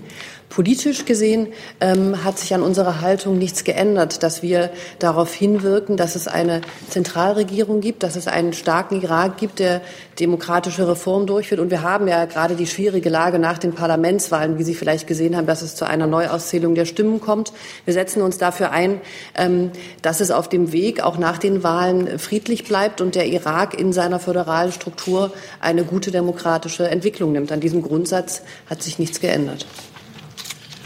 Politisch gesehen ähm, hat sich an unserer Haltung nichts geändert, dass wir darauf hinwirken, dass es eine Zentralregierung gibt, dass es einen starken Irak gibt, der demokratische Reformen durchführt. Und wir haben ja gerade die schwierige Lage nach den Parlamentswahlen, wie Sie vielleicht gesehen haben, dass es zu einer Neuauszählung der Stimmen kommt. Wir setzen uns dafür ein, ähm, dass es auf dem Weg auch nach den Wahlen friedlich bleibt und der Irak in seiner föderalen Struktur eine gute demokratische Entwicklung nimmt. An diesem Grundsatz hat sich nichts geändert.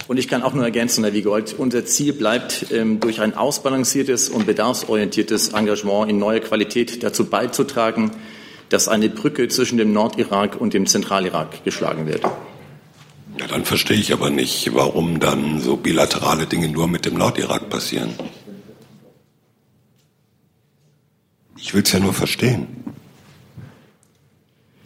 Und ich kann auch nur ergänzen, Herr Wiegold, unser Ziel bleibt, ähm, durch ein ausbalanciertes und bedarfsorientiertes Engagement in neue Qualität dazu beizutragen, dass eine Brücke zwischen dem Nordirak und dem Zentralirak geschlagen wird. Ja, dann verstehe ich aber nicht, warum dann so bilaterale Dinge nur mit dem Nordirak passieren. Ich will es ja nur verstehen.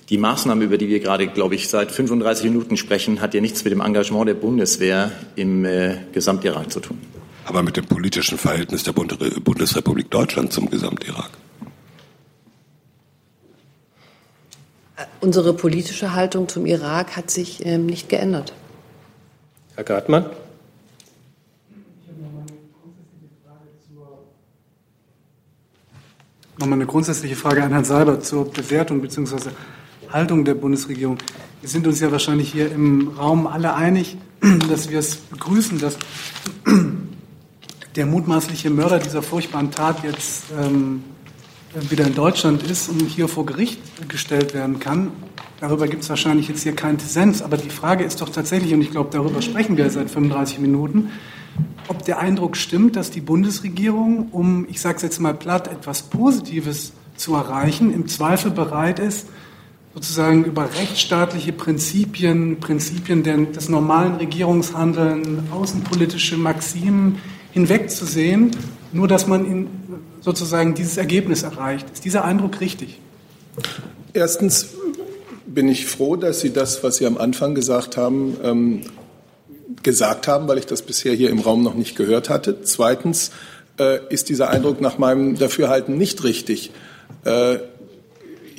Die Maßnahme, über die wir gerade, glaube ich, seit 35 Minuten sprechen, hat ja nichts mit dem Engagement der Bundeswehr im äh, Gesamtirak zu tun. Aber mit dem politischen Verhältnis der Bundesrepublik Deutschland zum Gesamtirak. Unsere politische Haltung zum Irak hat sich ähm, nicht geändert. Herr Gartmann. Nochmal eine grundsätzliche Frage an Herrn Seibert zur Bewertung bzw. Haltung der Bundesregierung. Wir sind uns ja wahrscheinlich hier im Raum alle einig, dass wir es begrüßen, dass der mutmaßliche Mörder dieser furchtbaren Tat jetzt ähm, wieder in Deutschland ist und hier vor Gericht gestellt werden kann. Darüber gibt es wahrscheinlich jetzt hier keinen Dissens. Aber die Frage ist doch tatsächlich, und ich glaube, darüber sprechen wir seit 35 Minuten, ob der Eindruck stimmt, dass die Bundesregierung, um, ich sage es jetzt mal platt, etwas Positives zu erreichen, im Zweifel bereit ist, sozusagen über rechtsstaatliche Prinzipien, Prinzipien des normalen Regierungshandelns, außenpolitische Maximen hinwegzusehen, nur dass man in, sozusagen dieses Ergebnis erreicht. Ist dieser Eindruck richtig? Erstens bin ich froh, dass Sie das, was Sie am Anfang gesagt haben, ähm, gesagt haben, weil ich das bisher hier im Raum noch nicht gehört hatte. Zweitens äh, ist dieser Eindruck nach meinem Dafürhalten nicht richtig. Äh,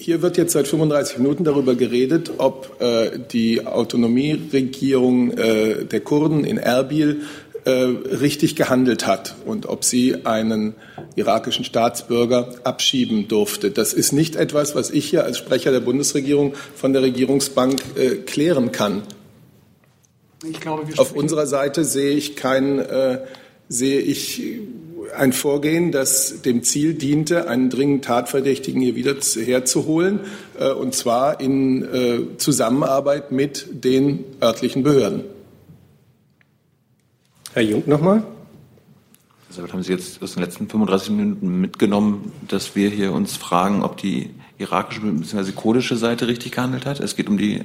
hier wird jetzt seit 35 Minuten darüber geredet, ob äh, die Autonomieregierung äh, der Kurden in Erbil äh, richtig gehandelt hat und ob sie einen irakischen Staatsbürger abschieben durfte. Das ist nicht etwas, was ich hier als Sprecher der Bundesregierung von der Regierungsbank äh, klären kann. Glaube, Auf unserer Seite sehe ich kein, äh, sehe ich ein Vorgehen, das dem Ziel diente, einen dringend Tatverdächtigen hier wieder herzuholen, äh, und zwar in äh, Zusammenarbeit mit den örtlichen Behörden. Herr Jung nochmal. Also haben Sie jetzt aus den letzten 35 Minuten mitgenommen, dass wir hier uns fragen, ob die irakische bzw. kurdische Seite richtig gehandelt hat? Es geht um die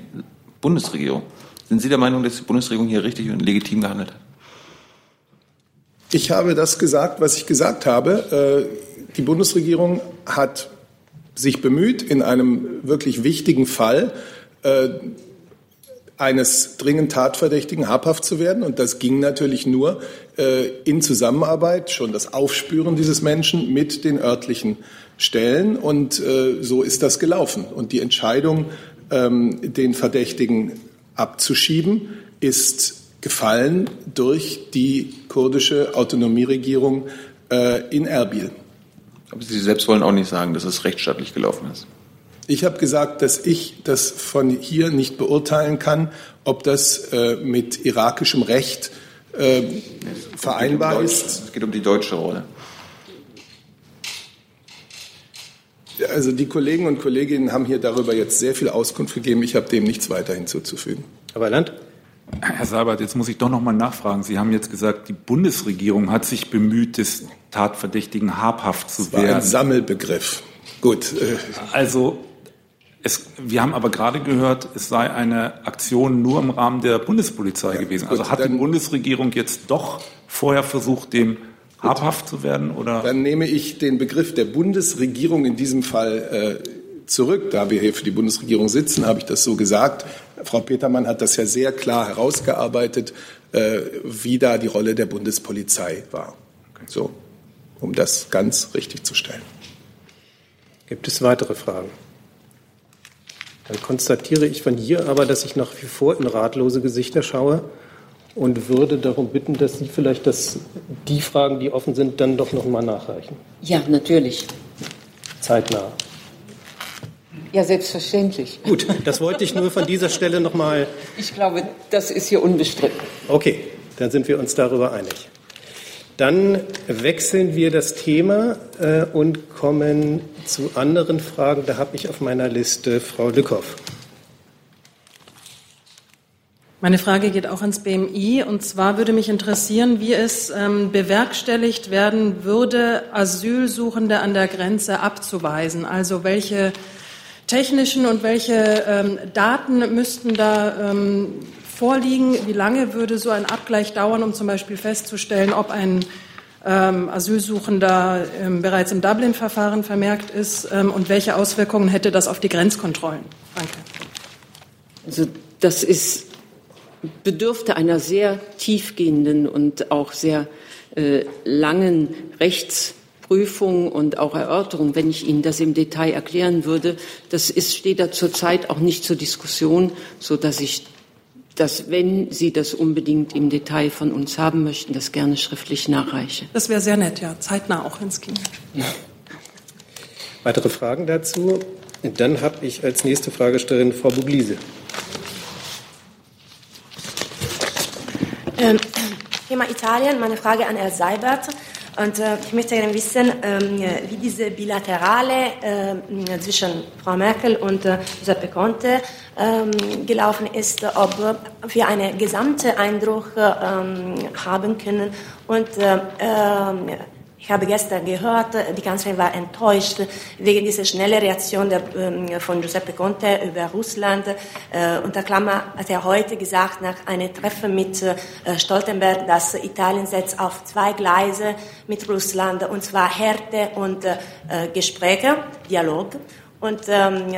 Bundesregierung. Sind Sie der Meinung, dass die Bundesregierung hier richtig und legitim gehandelt hat? Ich habe das gesagt, was ich gesagt habe. Äh, die Bundesregierung hat sich bemüht, in einem wirklich wichtigen Fall äh, eines dringend Tatverdächtigen habhaft zu werden. Und das ging natürlich nur äh, in Zusammenarbeit, schon das Aufspüren dieses Menschen mit den örtlichen Stellen. Und so ist das gelaufen. Und die Entscheidung, ähm, den Verdächtigen abzuschieben, ist gefallen durch die kurdische Autonomieregierung äh, in Erbil. Aber Sie selbst wollen auch nicht sagen, dass es rechtsstaatlich gelaufen ist. Ich habe gesagt, dass ich das von hier nicht beurteilen kann, ob das äh, mit irakischem Recht äh, vereinbar um ist. Es geht um die deutsche Rolle. Also die Kollegen und Kolleginnen haben hier darüber jetzt sehr viel Auskunft gegeben. Ich habe dem nichts weiter hinzuzufügen. Herr Weiland? Herr Seibert, jetzt muss ich doch noch mal nachfragen. Sie haben jetzt gesagt, die Bundesregierung hat sich bemüht, des Tatverdächtigen habhaft zu das war werden. ein Sammelbegriff. Gut. äh, Also es, wir haben aber gerade gehört, es sei eine Aktion nur im Rahmen der Bundespolizei gewesen. Also gut, hat die Bundesregierung jetzt doch vorher versucht, dem habhaft zu werden? Oder? Dann nehme ich den Begriff der Bundesregierung in diesem Fall äh, zurück. Da wir hier für die Bundesregierung sitzen, habe ich das so gesagt. Frau Petermann hat das ja sehr klar herausgearbeitet, äh, wie da die Rolle der Bundespolizei war. So, um das ganz richtig zu stellen. Gibt es weitere Fragen? Dann konstatiere ich von hier aber, dass ich nach wie vor in ratlose Gesichter schaue und würde darum bitten, dass Sie vielleicht das, die Fragen, die offen sind, dann doch noch mal nachreichen. Ja, natürlich. Zeitnah. Ja, selbstverständlich. Gut, das wollte ich nur von dieser Stelle noch mal. Ich glaube, das ist hier unbestritten. Okay, dann sind wir uns darüber einig. Dann wechseln wir das Thema äh, und kommen zu anderen Fragen. Da habe ich auf meiner Liste Frau Lückhoff. Meine Frage geht auch ans BMI. Und zwar würde mich interessieren, wie es ähm, bewerkstelligt werden würde, Asylsuchende an der Grenze abzuweisen. Also welche technischen und welche ähm, Daten müssten da ähm, vorliegen? Wie lange würde so ein Abgleich dauern, um zum Beispiel festzustellen, ob ein ähm, Asylsuchender ähm, bereits im Dublin-Verfahren vermerkt ist? Ähm, und welche Auswirkungen hätte das auf die Grenzkontrollen? Danke. Also das ist bedürfte einer sehr tiefgehenden und auch sehr äh, langen Rechtsprüfung und auch Erörterung, wenn ich Ihnen das im Detail erklären würde. Das ist, steht da zurzeit auch nicht zur Diskussion, so dass ich das, wenn Sie das unbedingt im Detail von uns haben möchten, das gerne schriftlich nachreiche. Das wäre sehr nett, ja. Zeitnah auch, wenn es ginge. Weitere Fragen dazu? Dann habe ich als nächste Fragestellerin Frau Buglise. Ähm, Thema Italien, meine Frage an Herrn Seibert. Und äh, ich möchte gerne wissen, ähm, wie diese bilaterale äh, zwischen Frau Merkel und äh, Giuseppe Conte ähm, gelaufen ist, ob wir einen gesamten Eindruck ähm, haben können. Und äh, ähm, ich habe gestern gehört, die Kanzlerin war enttäuscht wegen dieser schnellen Reaktion der, ähm, von Giuseppe Conte über Russland. Äh, unter Klammer hat er heute gesagt, nach einem Treffen mit äh, Stoltenberg, dass Italien setzt auf zwei Gleise mit Russland, und zwar Härte und äh, Gespräche, Dialog. Und ähm, äh,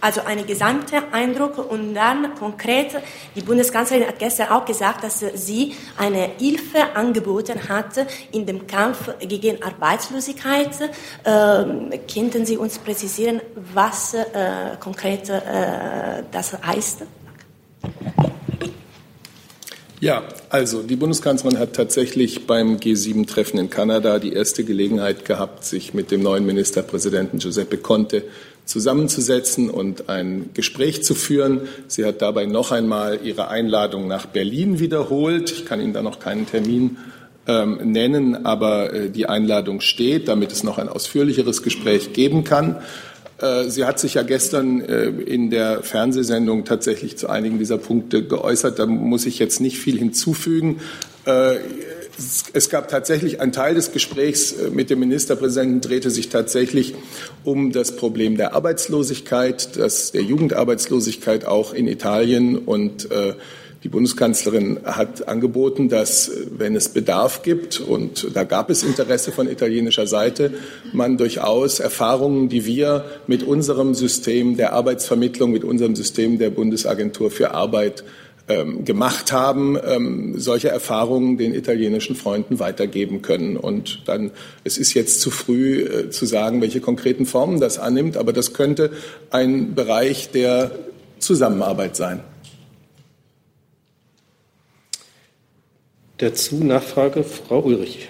also ein gesamter Eindruck und dann konkret, die Bundeskanzlerin hat gestern auch gesagt, dass sie eine Hilfe angeboten hat in dem Kampf gegen Arbeitslosigkeit. Ähm, könnten Sie uns präzisieren, was äh, konkret äh, das heißt? Ja, also die Bundeskanzlerin hat tatsächlich beim G7-Treffen in Kanada die erste Gelegenheit gehabt, sich mit dem neuen Ministerpräsidenten Giuseppe Conte zusammenzusetzen und ein Gespräch zu führen. Sie hat dabei noch einmal ihre Einladung nach Berlin wiederholt. Ich kann Ihnen da noch keinen Termin ähm, nennen, aber äh, die Einladung steht, damit es noch ein ausführlicheres Gespräch geben kann. Äh, sie hat sich ja gestern äh, in der Fernsehsendung tatsächlich zu einigen dieser Punkte geäußert. Da muss ich jetzt nicht viel hinzufügen. Äh, es gab tatsächlich ein Teil des Gesprächs mit dem Ministerpräsidenten drehte sich tatsächlich um das Problem der Arbeitslosigkeit, das, der Jugendarbeitslosigkeit auch in Italien und die Bundeskanzlerin hat angeboten, dass, wenn es Bedarf gibt, und da gab es Interesse von italienischer Seite, man durchaus Erfahrungen, die wir mit unserem System der Arbeitsvermittlung, mit unserem System der Bundesagentur für Arbeit ähm, gemacht haben, ähm, solche Erfahrungen den italienischen Freunden weitergeben können. Und dann, es ist jetzt zu früh äh, zu sagen, welche konkreten Formen das annimmt, aber das könnte ein Bereich der Zusammenarbeit sein. Dazu Nachfrage Frau Ulrich.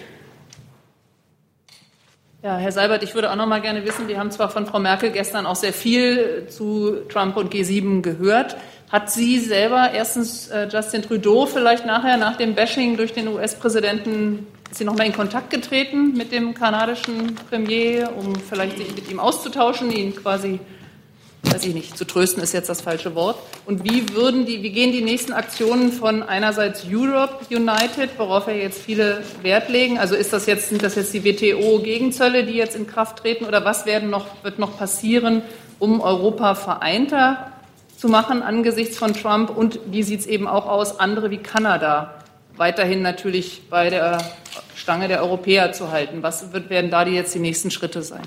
Ja, Herr Seibert, ich würde auch noch mal gerne wissen, wir haben zwar von Frau Merkel gestern auch sehr viel zu Trump und G7 gehört. Hat sie selber erstens äh, Justin Trudeau vielleicht nachher nach dem Bashing durch den US-Präsidenten sie noch mal in Kontakt getreten mit dem kanadischen Premier, um vielleicht sich mit ihm auszutauschen, ihn quasi weiß ich nicht, zu trösten ist jetzt das falsche Wort. Und wie würden die, wie gehen die nächsten Aktionen von einerseits Europe United, worauf wir jetzt viele Wert legen? Also ist das jetzt, sind das jetzt die WTO-Gegenzölle, die jetzt in Kraft treten, oder was werden noch, wird noch passieren, um Europa vereinter zu machen angesichts von Trump? Und wie sieht es eben auch aus, andere wie Kanada weiterhin natürlich bei der Stange der Europäer zu halten? Was wird, werden da die jetzt die nächsten Schritte sein?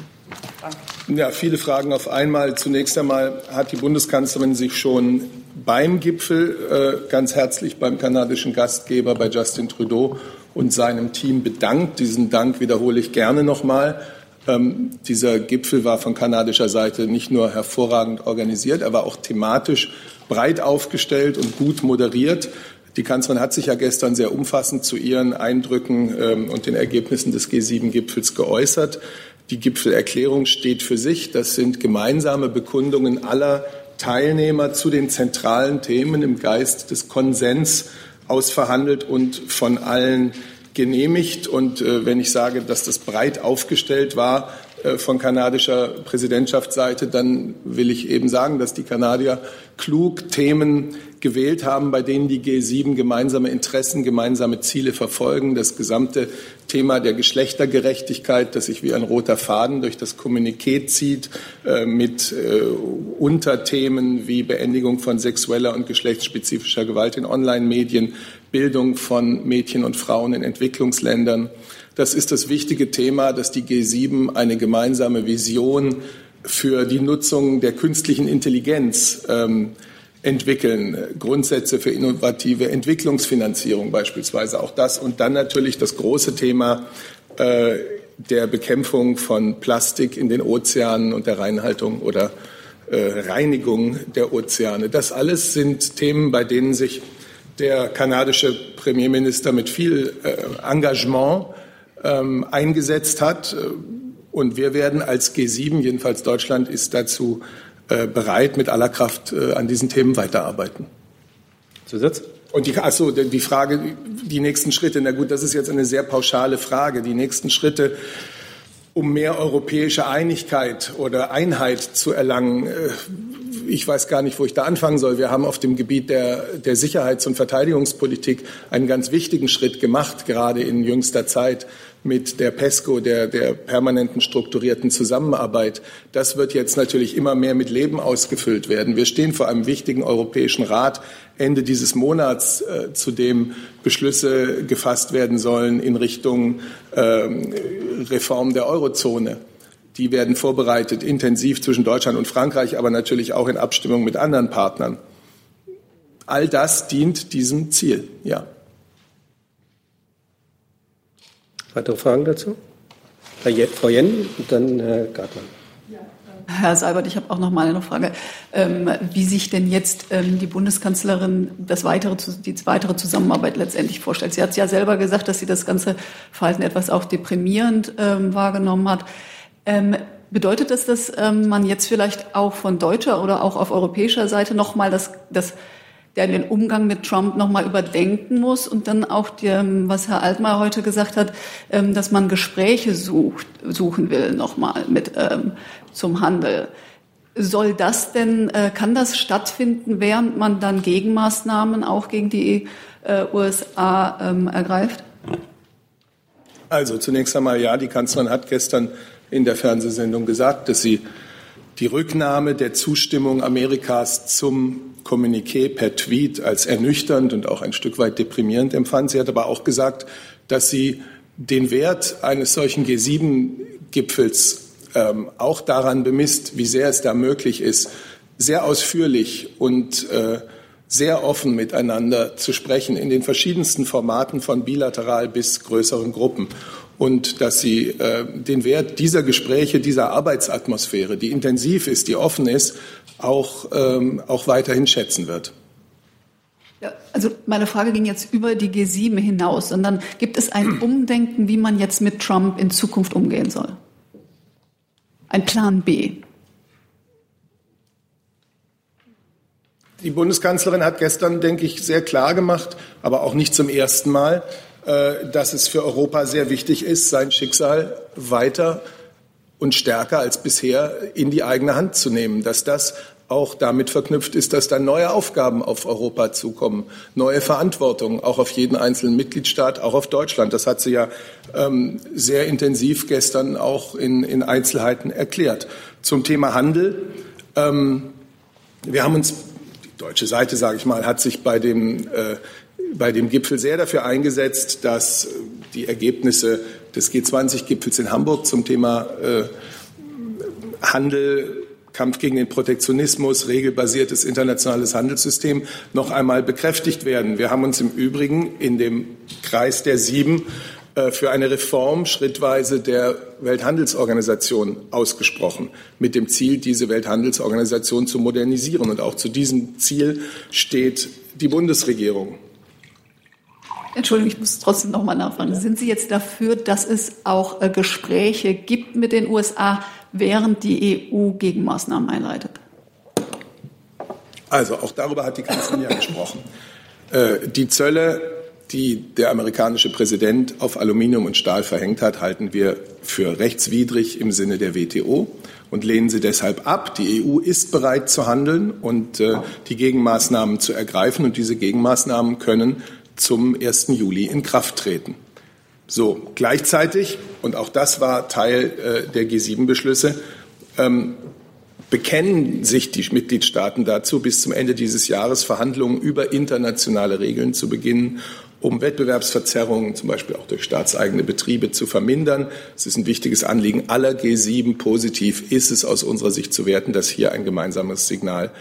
Danke. Ja, viele Fragen auf einmal. Zunächst einmal hat die Bundeskanzlerin sich schon beim Gipfel äh, ganz herzlich beim kanadischen Gastgeber, bei Justin Trudeau und seinem Team bedankt. Diesen Dank wiederhole ich gerne nochmal. Ähm, dieser Gipfel war von kanadischer Seite nicht nur hervorragend organisiert, er war auch thematisch breit aufgestellt und gut moderiert. Die Kanzlerin hat sich ja gestern sehr umfassend zu ihren Eindrücken ähm, und den Ergebnissen des G7-Gipfels geäußert. Die Gipfelerklärung steht für sich. Das sind gemeinsame Bekundungen aller Teilnehmer zu den zentralen Themen im Geist des Konsens ausverhandelt und von allen genehmigt. Und äh, wenn ich sage, dass das breit aufgestellt war von kanadischer Präsidentschaftsseite, dann will ich eben sagen, dass die Kanadier klug Themen gewählt haben, bei denen die G7 gemeinsame Interessen, gemeinsame Ziele verfolgen. Das gesamte Thema der Geschlechtergerechtigkeit, das sich wie ein roter Faden durch das Kommuniqué zieht, äh, mit äh, Unterthemen wie Beendigung von sexueller und geschlechtsspezifischer Gewalt in Online-Medien, Bildung von Mädchen und Frauen in Entwicklungsländern. Das ist das wichtige Thema, dass die G7 eine gemeinsame Vision für die Nutzung der künstlichen Intelligenz ähm, entwickeln, Grundsätze für innovative Entwicklungsfinanzierung beispielsweise, auch das und dann natürlich das große Thema äh, der Bekämpfung von Plastik in den Ozeanen und der Reinhaltung oder äh, Reinigung der Ozeane. Das alles sind Themen, bei denen sich der kanadische Premierminister mit viel äh, Engagement ähm, eingesetzt hat. Und wir werden als G7, jedenfalls Deutschland, ist dazu äh, bereit, mit aller Kraft äh, an diesen Themen weiterarbeiten. Zusatz? Und die, achso, die Frage, die nächsten Schritte, na gut, das ist jetzt eine sehr pauschale Frage. Die nächsten Schritte, um mehr europäische Einigkeit oder Einheit zu erlangen, äh, ich weiß gar nicht, wo ich da anfangen soll. Wir haben auf dem Gebiet der, der Sicherheits- und Verteidigungspolitik einen ganz wichtigen Schritt gemacht, gerade in jüngster Zeit mit der PESCO, der, der permanenten strukturierten Zusammenarbeit. Das wird jetzt natürlich immer mehr mit Leben ausgefüllt werden. Wir stehen vor einem wichtigen Europäischen Rat Ende dieses Monats, äh, zu dem Beschlüsse gefasst werden sollen in Richtung äh, Reform der Eurozone. Die werden vorbereitet, intensiv zwischen Deutschland und Frankreich, aber natürlich auch in Abstimmung mit anderen Partnern. All das dient diesem Ziel, ja. Weitere Fragen dazu? Frau Jen und dann Herr Gartmann. Ja, Herr Seibert, ich habe auch noch mal eine Frage, ähm, wie sich denn jetzt ähm, die Bundeskanzlerin das weitere, die weitere Zusammenarbeit letztendlich vorstellt. Sie hat ja selber gesagt, dass sie das ganze Verhalten etwas auch deprimierend ähm, wahrgenommen hat. Bedeutet das, dass man jetzt vielleicht auch von deutscher oder auch auf europäischer Seite noch mal das, das der den Umgang mit Trump nochmal überdenken muss und dann auch, die, ähm, was Herr Altmaier heute gesagt hat, ähm, dass man Gespräche sucht, suchen will nochmal mit ähm, zum Handel. Soll das denn, äh, kann das stattfinden, während man dann Gegenmaßnahmen auch gegen die äh, USA ergreift? Also zunächst einmal ja, die Kanzlerin hat gestern in der Fernsehsendung gesagt, dass sie die Rücknahme der Zustimmung Amerikas zum Kommuniqué per Tweet als ernüchternd und auch ein Stück weit deprimierend empfand. Sie hat aber auch gesagt, dass sie den Wert eines solchen G7-Gipfels ähm, auch daran bemisst, wie sehr es da möglich ist, sehr ausführlich und äh, sehr offen miteinander zu sprechen in den verschiedensten Formaten von bilateral bis größeren Gruppen und dass sie äh, den Wert dieser Gespräche, dieser Arbeitsatmosphäre, die intensiv ist, die offen ist, auch, ähm, auch weiterhin schätzen wird. Ja, also meine Frage ging jetzt über die G7 hinaus, sondern gibt es ein Umdenken, wie man jetzt mit Trump in Zukunft umgehen soll? Ein Plan B? Die Bundeskanzlerin hat gestern, denke ich, sehr klar gemacht, aber auch nicht zum ersten Mal, dass es für Europa sehr wichtig ist, sein Schicksal weiter und stärker als bisher in die eigene Hand zu nehmen, dass das auch damit verknüpft ist, dass dann neue Aufgaben auf Europa zukommen, neue Verantwortung, auch auf jeden einzelnen Mitgliedstaat, auch auf Deutschland. Das hat sie ja ähm, sehr intensiv gestern auch in, in, Einzelheiten erklärt. Zum Thema Handel. Ähm, wir haben uns, die deutsche Seite, sage ich mal, hat sich bei dem äh, bei dem Gipfel sehr dafür eingesetzt, dass die Ergebnisse des G20-Gipfels in Hamburg zum Thema äh, Handel, Kampf gegen den Protektionismus, regelbasiertes internationales Handelssystem noch einmal bekräftigt werden. Wir haben uns im Übrigen in dem Kreis der Sieben äh, für eine Reform schrittweise der Welthandelsorganisation ausgesprochen, mit dem Ziel, diese Welthandelsorganisation zu modernisieren. Und auch zu diesem Ziel steht die Bundesregierung. Entschuldigung, ich muss trotzdem noch mal nachfragen. Sind Sie jetzt dafür, dass es auch äh, Gespräche gibt mit den USA, während die EU Gegenmaßnahmen einleitet? Also auch darüber hat die Kanzlerin ja gesprochen. Äh, die Zölle, die der amerikanische Präsident auf Aluminium und Stahl verhängt hat, halten wir für rechtswidrig im Sinne der WTO und lehnen sie deshalb ab. Die EU ist bereit zu handeln und äh, die Gegenmaßnahmen zu ergreifen. Und diese Gegenmaßnahmen können zum 1. Juli in Kraft treten. So, gleichzeitig, und auch das war Teil äh, der G7-Beschlüsse, ähm, bekennen sich die Mitgliedstaaten dazu, bis zum Ende dieses Jahres Verhandlungen über internationale Regeln zu beginnen, um Wettbewerbsverzerrungen, zum Beispiel auch durch staatseigene Betriebe, zu vermindern. Es ist ein wichtiges Anliegen aller G7. Positiv ist es aus unserer Sicht zu werten, dass hier ein gemeinsames Signal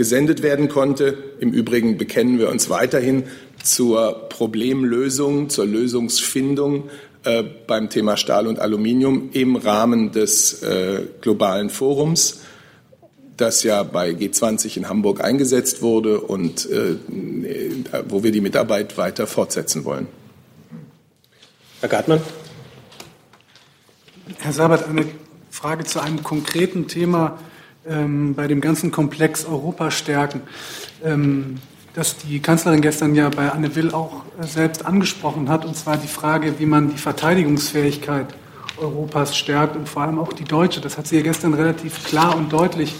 gesendet werden konnte. Im Übrigen bekennen wir uns weiterhin zur Problemlösung, zur Lösungsfindung äh, beim Thema Stahl und Aluminium im Rahmen des äh, globalen Forums, das ja bei G20 in Hamburg eingesetzt wurde und äh, wo wir die Mitarbeit weiter fortsetzen wollen. Herr Gartmann. Herr Sabat, eine Frage zu einem konkreten Thema ähm, bei dem ganzen Komplex Europa stärken. Ähm, das die Kanzlerin gestern ja bei Anne Will auch äh, selbst angesprochen hat, und zwar die Frage, wie man die Verteidigungsfähigkeit Europas stärkt und vor allem auch die deutsche. Das hat sie ja gestern relativ klar und deutlich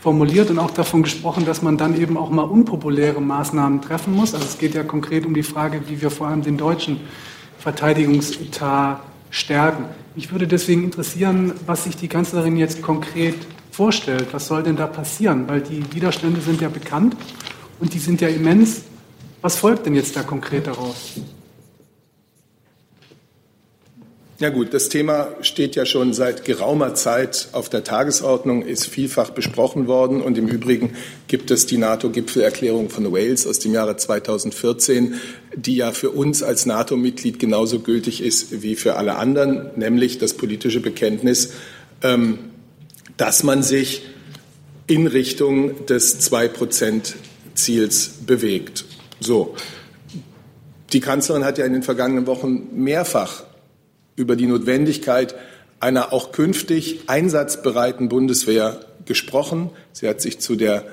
formuliert und auch davon gesprochen, dass man dann eben auch mal unpopuläre Maßnahmen treffen muss. Also es geht ja konkret um die Frage, wie wir vor allem den deutschen Verteidigungsetat stärken. Mich würde deswegen interessieren, was sich die Kanzlerin jetzt konkret vorstellt. Was soll denn da passieren? Weil die Widerstände sind ja bekannt und die sind ja immens. Was folgt denn jetzt da konkret daraus? Ja gut, das Thema steht ja schon seit geraumer Zeit auf der Tagesordnung, ist vielfach besprochen worden und im Übrigen gibt es die NATO-Gipfelerklärung von Wales aus dem Jahre 2014, die ja für uns als NATO-Mitglied genauso gültig ist wie für alle anderen, nämlich das politische Bekenntnis, ähm, dass man sich in Richtung des 2-Prozent-Ziels bewegt. So. Die Kanzlerin hat ja in den vergangenen Wochen mehrfach über die Notwendigkeit einer auch künftig einsatzbereiten Bundeswehr gesprochen. Sie hat sich zu der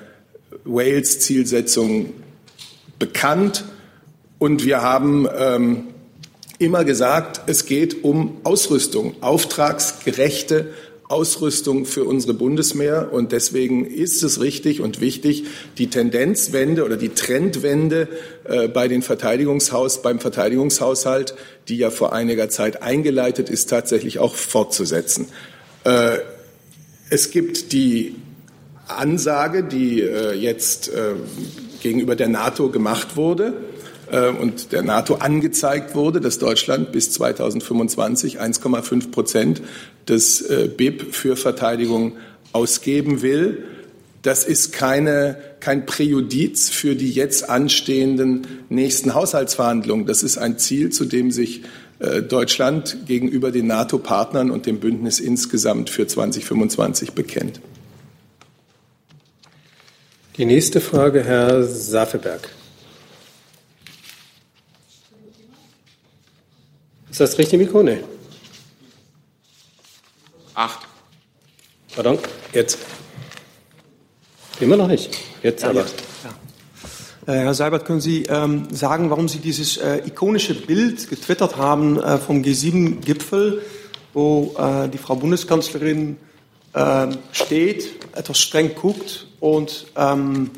Wales-Zielsetzung bekannt. Und wir haben ähm, immer gesagt, es geht um Ausrüstung, auftragsgerechte Ausrüstung für unsere Bundeswehr. Und deswegen ist es richtig und wichtig, die Tendenzwende oder die Trendwende äh, bei den Verteidigungshaus, beim Verteidigungshaushalt, die ja vor einiger Zeit eingeleitet ist, tatsächlich auch fortzusetzen. Äh, es gibt die Ansage, die äh, jetzt gegenüber der NATO gemacht wurde und der NATO angezeigt wurde, dass Deutschland bis 2025 1,5 Prozent des äh, BIP für Verteidigung ausgeben will. Das ist keine, kein Präjudiz für die jetzt anstehenden nächsten Haushaltsverhandlungen. Das ist ein Ziel, zu dem sich äh, Deutschland gegenüber den NATO-Partnern und dem Bündnis insgesamt für 2025 bekennt. Die nächste Frage, Herr Safeberg. Ist das richtig Mikro? Nee. Acht. Pardon, jetzt. Immer noch nicht. Jetzt ja, aber. Jetzt. Ja. Äh, Herr Seibert, können Sie ähm, sagen, warum Sie dieses äh, ikonische Bild getwittert haben äh, vom G7-Gipfel, wo äh, die Frau Bundeskanzlerin ähm, steht, etwas streng guckt und ähm,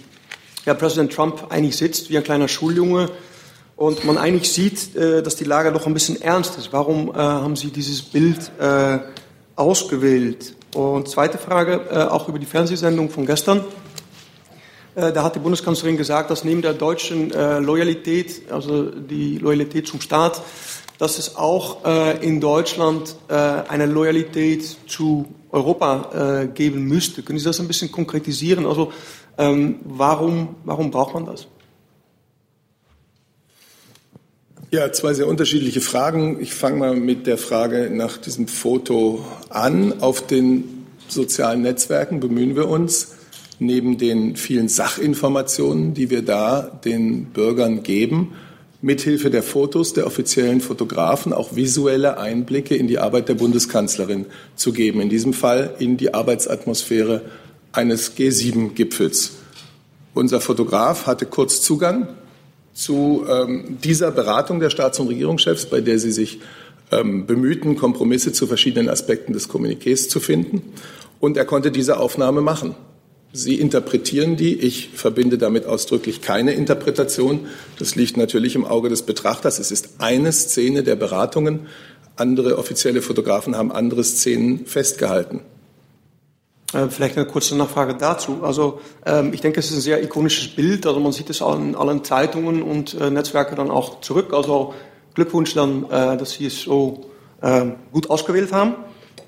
ja, Präsident Trump eigentlich sitzt wie ein kleiner Schuljunge und man eigentlich sieht, äh, dass die Lage doch ein bisschen ernst ist. Warum äh, haben Sie dieses Bild äh, ausgewählt? Und zweite Frage, auch über die Fernsehsendung von gestern. Da hat die Bundeskanzlerin gesagt, dass neben der deutschen Loyalität, also die Loyalität zum Staat, dass es auch in Deutschland eine Loyalität zu Europa geben müsste. Können Sie das ein bisschen konkretisieren? Also ähm, warum, warum braucht man das? Ja, zwei sehr unterschiedliche Fragen. Ich fange mal mit der Frage nach diesem Foto an. Auf den sozialen Netzwerken bemühen wir uns, neben den vielen Sachinformationen, die wir da den Bürgern geben, mithilfe der Fotos der offiziellen Fotografen auch visuelle Einblicke in die Arbeit der Bundeskanzlerin zu geben. In diesem Fall in die Arbeitsatmosphäre eines G7-Gipfels. Unser Fotograf hatte kurz Zugang zu ähm, dieser Beratung der Staats- und Regierungschefs, bei der sie sich ähm, bemühten, Kompromisse zu verschiedenen Aspekten des Kommuniqués zu finden. Und er konnte diese Aufnahme machen. Sie interpretieren die. Ich verbinde damit ausdrücklich keine Interpretation. Das liegt natürlich im Auge des Betrachters. Es ist eine Szene der Beratungen. Andere offizielle Fotografen haben andere Szenen festgehalten. Äh, vielleicht eine kurze Nachfrage dazu. Also ähm, ich denke, es ist ein sehr ikonisches Bild. Also man sieht es auch in allen Zeitungen und äh, Netzwerke dann auch zurück. Also Glückwunsch dann, äh, dass Sie es so äh, gut ausgewählt haben.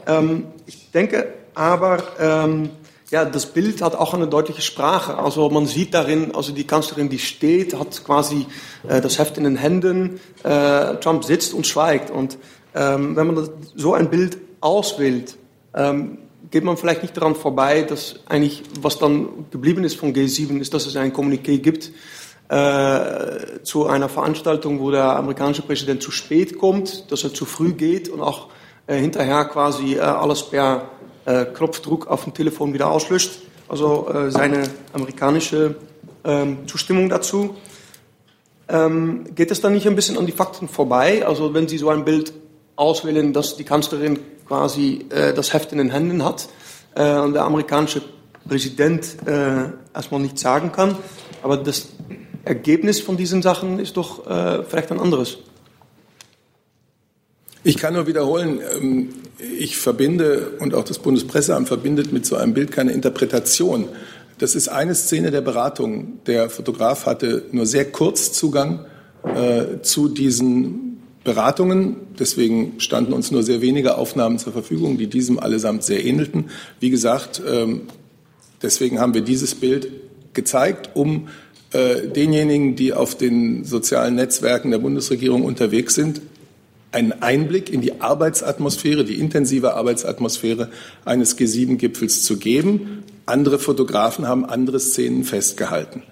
Ähm, ich denke aber, ähm, ja, das Bild hat auch eine deutliche Sprache. Also man sieht darin, also die Kanzlerin, die steht, hat quasi das Heft in den Händen. Trump sitzt und schweigt. Und ähm, wenn man so ein Bild auswählt, ähm, geht man vielleicht nicht daran vorbei, dass eigentlich, was dann geblieben ist von G7, ist, dass es ein Kommuniqué gibt äh, zu einer Veranstaltung, wo der amerikanische Präsident zu spät kommt, dass er zu früh geht und auch äh, hinterher quasi äh, alles per äh, Knopfdruck auf dem Telefon wieder auslöscht. Also äh, seine amerikanische ähm, Zustimmung dazu. Ähm, geht es dann nicht ein bisschen an die Fakten vorbei? Also wenn Sie so ein Bild auswählen, dass die Kanzlerin quasi äh, das Heft in den Händen hat äh, und der amerikanische Präsident äh, erstmal nichts sagen kann. Aber das Ergebnis von diesen Sachen ist doch äh, vielleicht ein anderes. Ich kann nur wiederholen, ähm, ich verbinde und auch das Bundespresseamt verbindet mit so einem Bild keine Interpretation. Das ist eine Szene der Beratung. Der Fotograf hatte nur sehr kurz Zugang äh, zu diesen Beratungen. Deswegen standen uns nur sehr wenige Aufnahmen zur Verfügung, die diesem allesamt sehr ähnelten. Wie gesagt, ähm, deswegen haben wir dieses Bild gezeigt, um äh, denjenigen, die auf den sozialen Netzwerken der Bundesregierung unterwegs sind, einen Einblick in die Arbeitsatmosphäre, die intensive Arbeitsatmosphäre eines G7-Gipfels zu geben. Andere Fotografen haben andere Szenen festgehalten.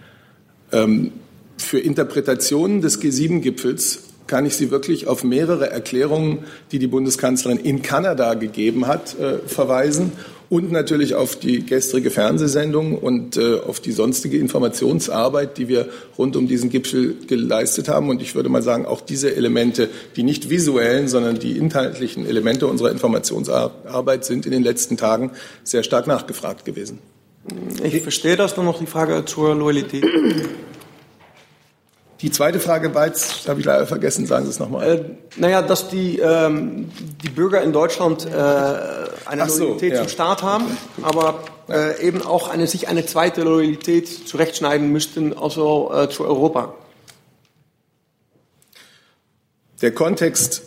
Ähm, für Interpretationen des G7-Gipfels kann ich Sie wirklich auf mehrere Erklärungen, die die Bundeskanzlerin in Kanada gegeben hat, äh, verweisen und natürlich auf die gestrige Fernsehsendung und äh, auf die sonstige Informationsarbeit, die wir rund um diesen Gipfel geleistet haben. Und ich würde mal sagen, auch diese Elemente, die nicht visuellen, sondern die inhaltlichen Elemente unserer Informationsarbeit sind in den letzten Tagen sehr stark nachgefragt gewesen. Ich verstehe das, nur noch die Frage zur Loyalität. Die zweite Frage war jetzt, habe ich leider vergessen, sagen Sie es nochmal. Äh, naja, dass die, ähm, die Bürger in Deutschland äh, eine so, Loyalität ja. zum Staat haben, aber äh, eben auch eine, sich eine zweite Loyalität zurechtschneiden müssten, also äh, zu Europa. Der Kontext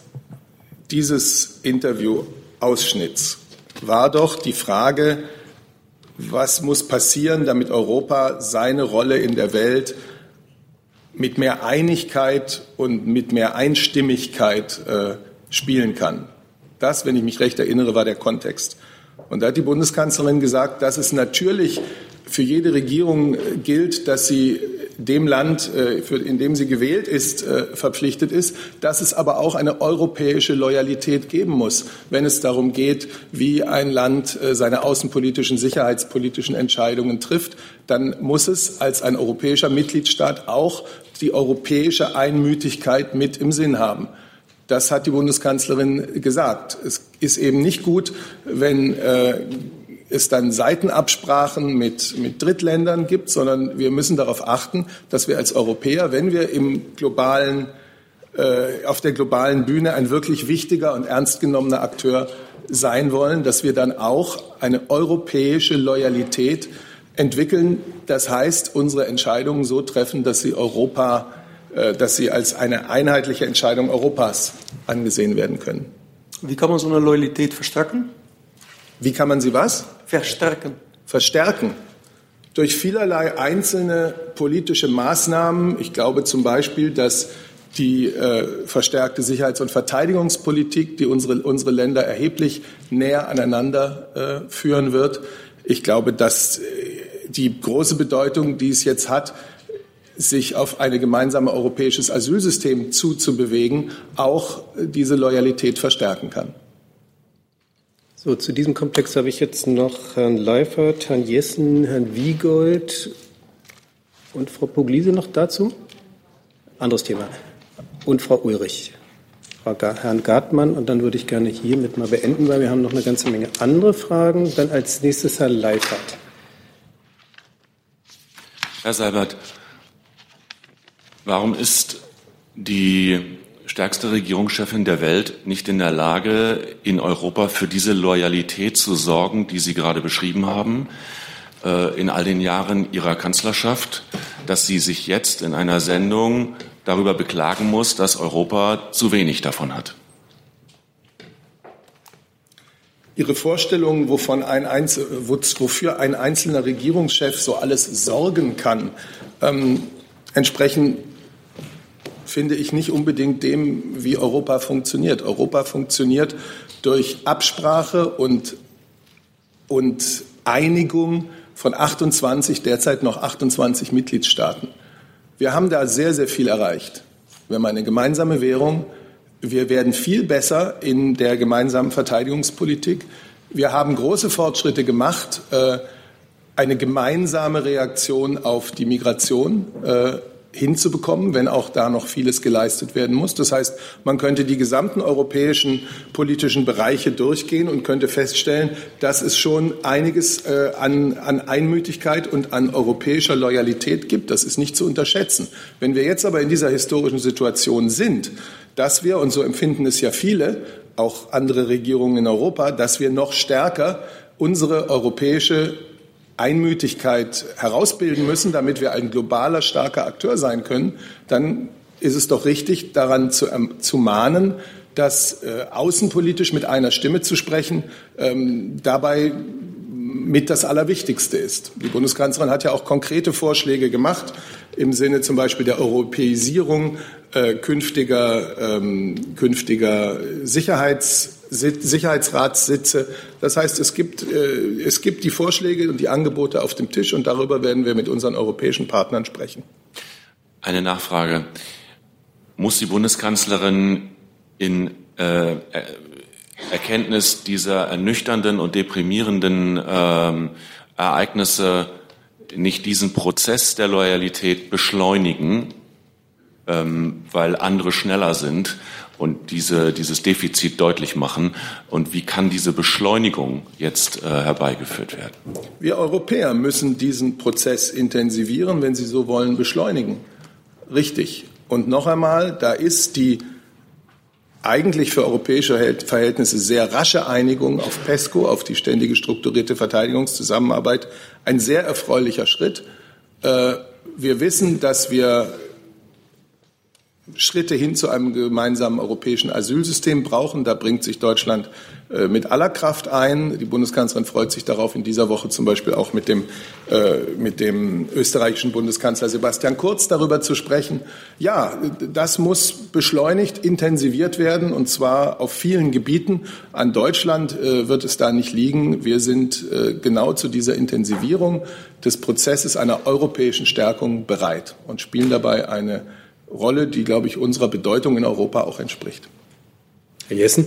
dieses Interviewausschnitts war doch die Frage, was muss passieren, damit Europa seine Rolle in der Welt mit mehr Einigkeit und mit mehr Einstimmigkeit äh, spielen kann. Das, wenn ich mich recht erinnere, war der Kontext. Und da hat die Bundeskanzlerin gesagt, dass es natürlich für jede Regierung äh, gilt, dass sie dem Land, äh, in dem sie gewählt ist, äh, verpflichtet ist, dass es aber auch eine europäische Loyalität geben muss, wenn es darum geht, wie ein Land äh, seine außenpolitischen, sicherheitspolitischen Entscheidungen trifft, dann muss es als ein europäischer Mitgliedstaat auch die europäische Einmütigkeit mit im Sinn haben. Das hat die Bundeskanzlerin gesagt. Es ist eben nicht gut, wenn äh, es dann Seitenabsprachen mit, mit Drittländern gibt, sondern wir müssen darauf achten, dass wir als Europäer, wenn wir im globalen, äh, auf der globalen Bühne ein wirklich wichtiger und ernst genommener Akteur sein wollen, dass wir dann auch eine europäische Loyalität entwickeln. Das heißt, unsere Entscheidungen so treffen, dass sie Europa, äh, dass sie als eine einheitliche Entscheidung Europas angesehen werden können. Wie kann man so eine Loyalität verstärken? Wie kann man sie was? Verstärken. Verstärken. Durch vielerlei einzelne politische Maßnahmen. Ich glaube zum Beispiel, dass die äh, verstärkte Sicherheits- und Verteidigungspolitik, die unsere, unsere Länder erheblich näher aneinander äh, führen wird. Ich glaube, dass äh, die große Bedeutung, die es jetzt hat, sich auf ein gemeinsames europäisches Asylsystem zuzubewegen, auch diese Loyalität verstärken kann. So, zu diesem Komplex habe ich jetzt noch Herrn Leifert, Herrn Jessen, Herrn Wiegold und Frau Pugliese noch dazu. Anderes Thema. Und Frau Ulrich. Frau Herrn Gartmann und dann würde ich gerne hiermit mal beenden, weil wir haben noch eine ganze Menge andere Fragen. Dann als nächstes Herr Leifert. Herr Seibert, warum ist die stärkste Regierungschefin der Welt nicht in der Lage, in Europa für diese Loyalität zu sorgen, die Sie gerade beschrieben haben, äh, in all den Jahren ihrer Kanzlerschaft, dass sie sich jetzt in einer Sendung darüber beklagen muss, dass Europa zu wenig davon hat? Ihre Vorstellung, wovon ein Einzel wofür ein einzelner Regierungschef so alles sorgen kann, ähm, entsprechen finde ich nicht unbedingt dem, wie Europa funktioniert. Europa funktioniert durch Absprache und, und Einigung von 28, derzeit noch 28 Mitgliedstaaten. Wir haben da sehr, sehr viel erreicht. Wir haben eine gemeinsame Währung. Wir werden viel besser in der gemeinsamen Verteidigungspolitik. Wir haben große Fortschritte gemacht, äh, eine gemeinsame Reaktion auf die Migration äh, hinzubekommen, wenn auch da noch vieles geleistet werden muss. Das heißt, man könnte die gesamten europäischen politischen Bereiche durchgehen und könnte feststellen, dass es schon einiges äh, an, an Einmütigkeit und an europäischer Loyalität gibt. Das ist nicht zu unterschätzen. Wenn wir jetzt aber in dieser historischen Situation sind, dass wir, und so empfinden es ja viele, auch andere Regierungen in Europa, dass wir noch stärker unsere europäische Einmütigkeit herausbilden müssen, damit wir ein globaler, starker Akteur sein können, dann ist es doch richtig, daran zu, ähm, zu mahnen, dass äh, außenpolitisch mit einer Stimme zu sprechen, ähm, dabei mit das Allerwichtigste ist. Die Bundeskanzlerin hat ja auch konkrete Vorschläge gemacht im Sinne zum Beispiel der Europäisierung äh, künftiger, ähm, künftiger Sicherheits, Sicherheitsratssitze. Das heißt, es gibt, äh, es gibt die Vorschläge und die Angebote auf dem Tisch und darüber werden wir mit unseren europäischen Partnern sprechen. Eine Nachfrage. Muss die Bundeskanzlerin in äh, Erkenntnis dieser ernüchternden und deprimierenden ähm, Ereignisse nicht diesen Prozess der Loyalität beschleunigen, ähm, weil andere schneller sind und diese, dieses Defizit deutlich machen? Und wie kann diese Beschleunigung jetzt äh, herbeigeführt werden? Wir Europäer müssen diesen Prozess intensivieren, wenn Sie so wollen, beschleunigen. Richtig. Und noch einmal, da ist die eigentlich für europäische Verhältnisse sehr rasche Einigung auf PESCO, auf die ständige strukturierte Verteidigungszusammenarbeit, ein sehr erfreulicher Schritt. Äh, wir wissen, dass wir Schritte hin zu einem gemeinsamen europäischen Asylsystem brauchen. Da bringt sich Deutschland äh, mit aller Kraft ein. Die Bundeskanzlerin freut sich darauf, in dieser Woche zum Beispiel auch mit dem, äh, mit dem österreichischen Bundeskanzler Sebastian Kurz darüber zu sprechen. Ja, das muss beschleunigt, intensiviert werden, und zwar auf vielen Gebieten. An Deutschland äh, wird es da nicht liegen. Wir sind genau zu dieser Intensivierung des Prozesses einer europäischen Stärkung bereit und spielen dabei eine Rolle, die, glaube ich, unserer Bedeutung in Europa auch entspricht. Herr Jessen.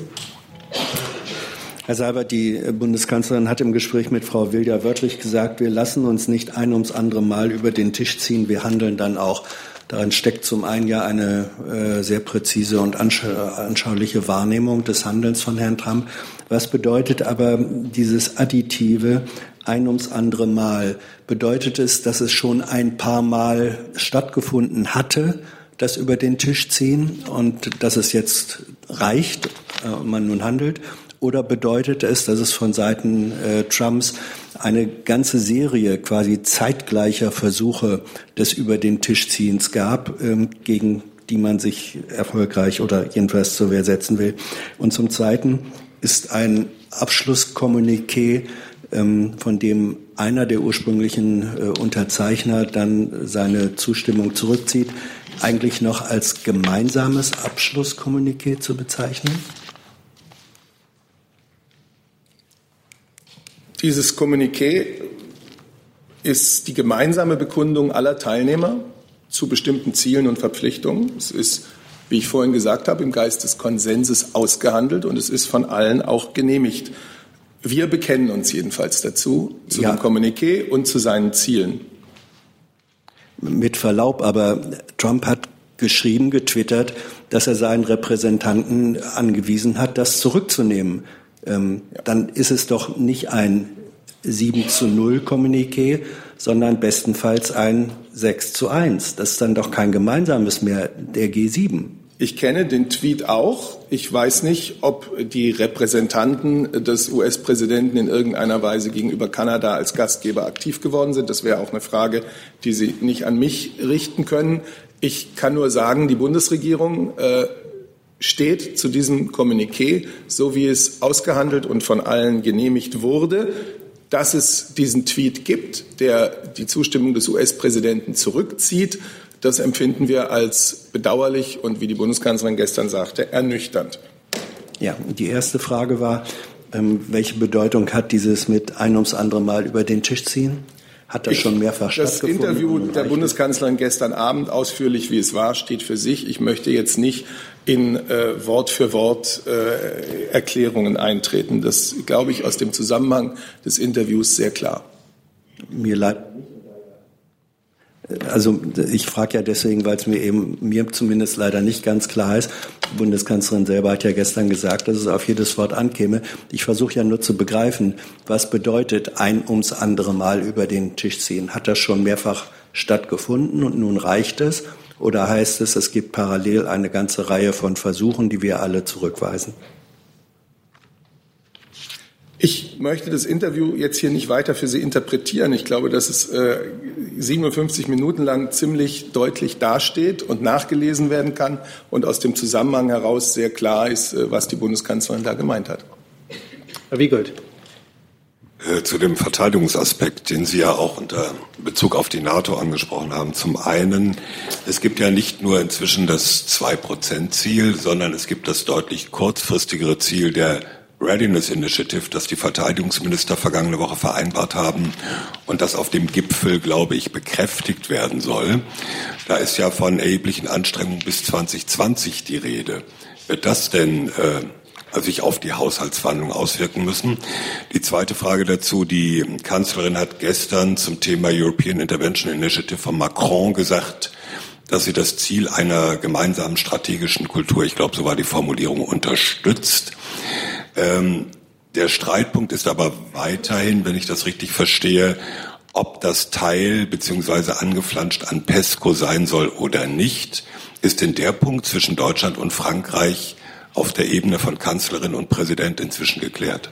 Herr Seibert, die Bundeskanzlerin hat im Gespräch mit Frau Will ja wörtlich gesagt, wir lassen uns nicht ein ums andere Mal über den Tisch ziehen, wir handeln dann auch. Darin steckt zum einen ja eine äh, sehr präzise und anschauliche Wahrnehmung des Handelns von Herrn Trump. Was bedeutet aber dieses additive ein ums andere Mal? Bedeutet es, dass es schon ein paar Mal stattgefunden hatte das über den Tisch ziehen und dass es jetzt reicht äh, und man nun handelt? Oder bedeutet es, dass es von Seiten äh, Trumps eine ganze Serie quasi zeitgleicher Versuche des über den Tisch ziehens gab, ähm, gegen die man sich erfolgreich oder jedenfalls zur Wehr setzen will? Und zum Zweiten ist ein Abschlusskommuniqué, ähm, von dem einer der ursprünglichen äh, Unterzeichner dann seine Zustimmung zurückzieht, eigentlich noch als gemeinsames Abschlusskommuniqué zu bezeichnen? Dieses Kommuniqué ist die gemeinsame Bekundung aller Teilnehmer zu bestimmten Zielen und Verpflichtungen. Es ist, wie ich vorhin gesagt habe, im Geist des Konsenses ausgehandelt und es ist von allen auch genehmigt. Wir bekennen uns jedenfalls dazu, zu ja. dem Kommuniqué und zu seinen Zielen mit Verlaub, aber Trump hat geschrieben, getwittert, dass er seinen Repräsentanten angewiesen hat, das zurückzunehmen. Ähm, ja. Dann ist es doch nicht ein 7 zu 0 Kommuniqué, sondern bestenfalls ein 6 zu 1. Das ist dann doch kein gemeinsames mehr der G7. Ich kenne den Tweet auch. Ich weiß nicht, ob die Repräsentanten des US-Präsidenten in irgendeiner Weise gegenüber Kanada als Gastgeber aktiv geworden sind. Das wäre auch eine Frage, die Sie nicht an mich richten können. Ich kann nur sagen, die Bundesregierung äh, steht zu diesem Kommuniqué, so wie es ausgehandelt und von allen genehmigt wurde. Dass es diesen Tweet gibt, der die Zustimmung des US-Präsidenten zurückzieht, das empfinden wir als bedauerlich und, wie die Bundeskanzlerin gestern sagte, ernüchternd. Ja, die erste Frage war, ähm, welche Bedeutung hat dieses mit ein ums andere Mal über den Tisch ziehen? Hat das ich, schon mehrfach stattgefunden? Das Interview der Bundeskanzlerin gestern Abend, ausführlich wie es war, steht für sich. Ich möchte jetzt nicht in äh, Wort für Wort äh, Erklärungen eintreten. Das glaube ich aus dem Zusammenhang des Interviews sehr klar. Mir leid, also ich frage ja deswegen, weil es mir eben mir zumindest leider nicht ganz klar ist. Die Bundeskanzlerin selber hat ja gestern gesagt, dass es auf jedes Wort ankäme. Ich versuche ja nur zu begreifen, was bedeutet ein ums andere Mal über den Tisch ziehen. Hat das schon mehrfach stattgefunden und nun reicht es? Oder heißt es, es gibt parallel eine ganze Reihe von Versuchen, die wir alle zurückweisen? Ich möchte das Interview jetzt hier nicht weiter für Sie interpretieren. Ich glaube, dass es äh, 57 Minuten lang ziemlich deutlich dasteht und nachgelesen werden kann und aus dem Zusammenhang heraus sehr klar ist, äh, was die Bundeskanzlerin da gemeint hat. Herr Wiegold. Äh, zu dem Verteidigungsaspekt, den Sie ja auch unter Bezug auf die NATO angesprochen haben. Zum einen, es gibt ja nicht nur inzwischen das Zwei-Prozent-Ziel, sondern es gibt das deutlich kurzfristigere Ziel der Readiness Initiative, das die Verteidigungsminister vergangene Woche vereinbart haben und das auf dem Gipfel, glaube ich, bekräftigt werden soll. Da ist ja von erheblichen Anstrengungen bis 2020 die Rede. Wird das denn äh, sich auf die Haushaltsverhandlungen auswirken müssen. Die zweite Frage dazu, die Kanzlerin hat gestern zum Thema European Intervention Initiative von Macron gesagt, dass sie das Ziel einer gemeinsamen strategischen Kultur, ich glaube, so war die Formulierung, unterstützt. Ähm, der Streitpunkt ist aber weiterhin, wenn ich das richtig verstehe, ob das Teil beziehungsweise angeflanscht an PESCO sein soll oder nicht, ist in der Punkt zwischen Deutschland und Frankreich auf der Ebene von Kanzlerin und Präsident inzwischen geklärt?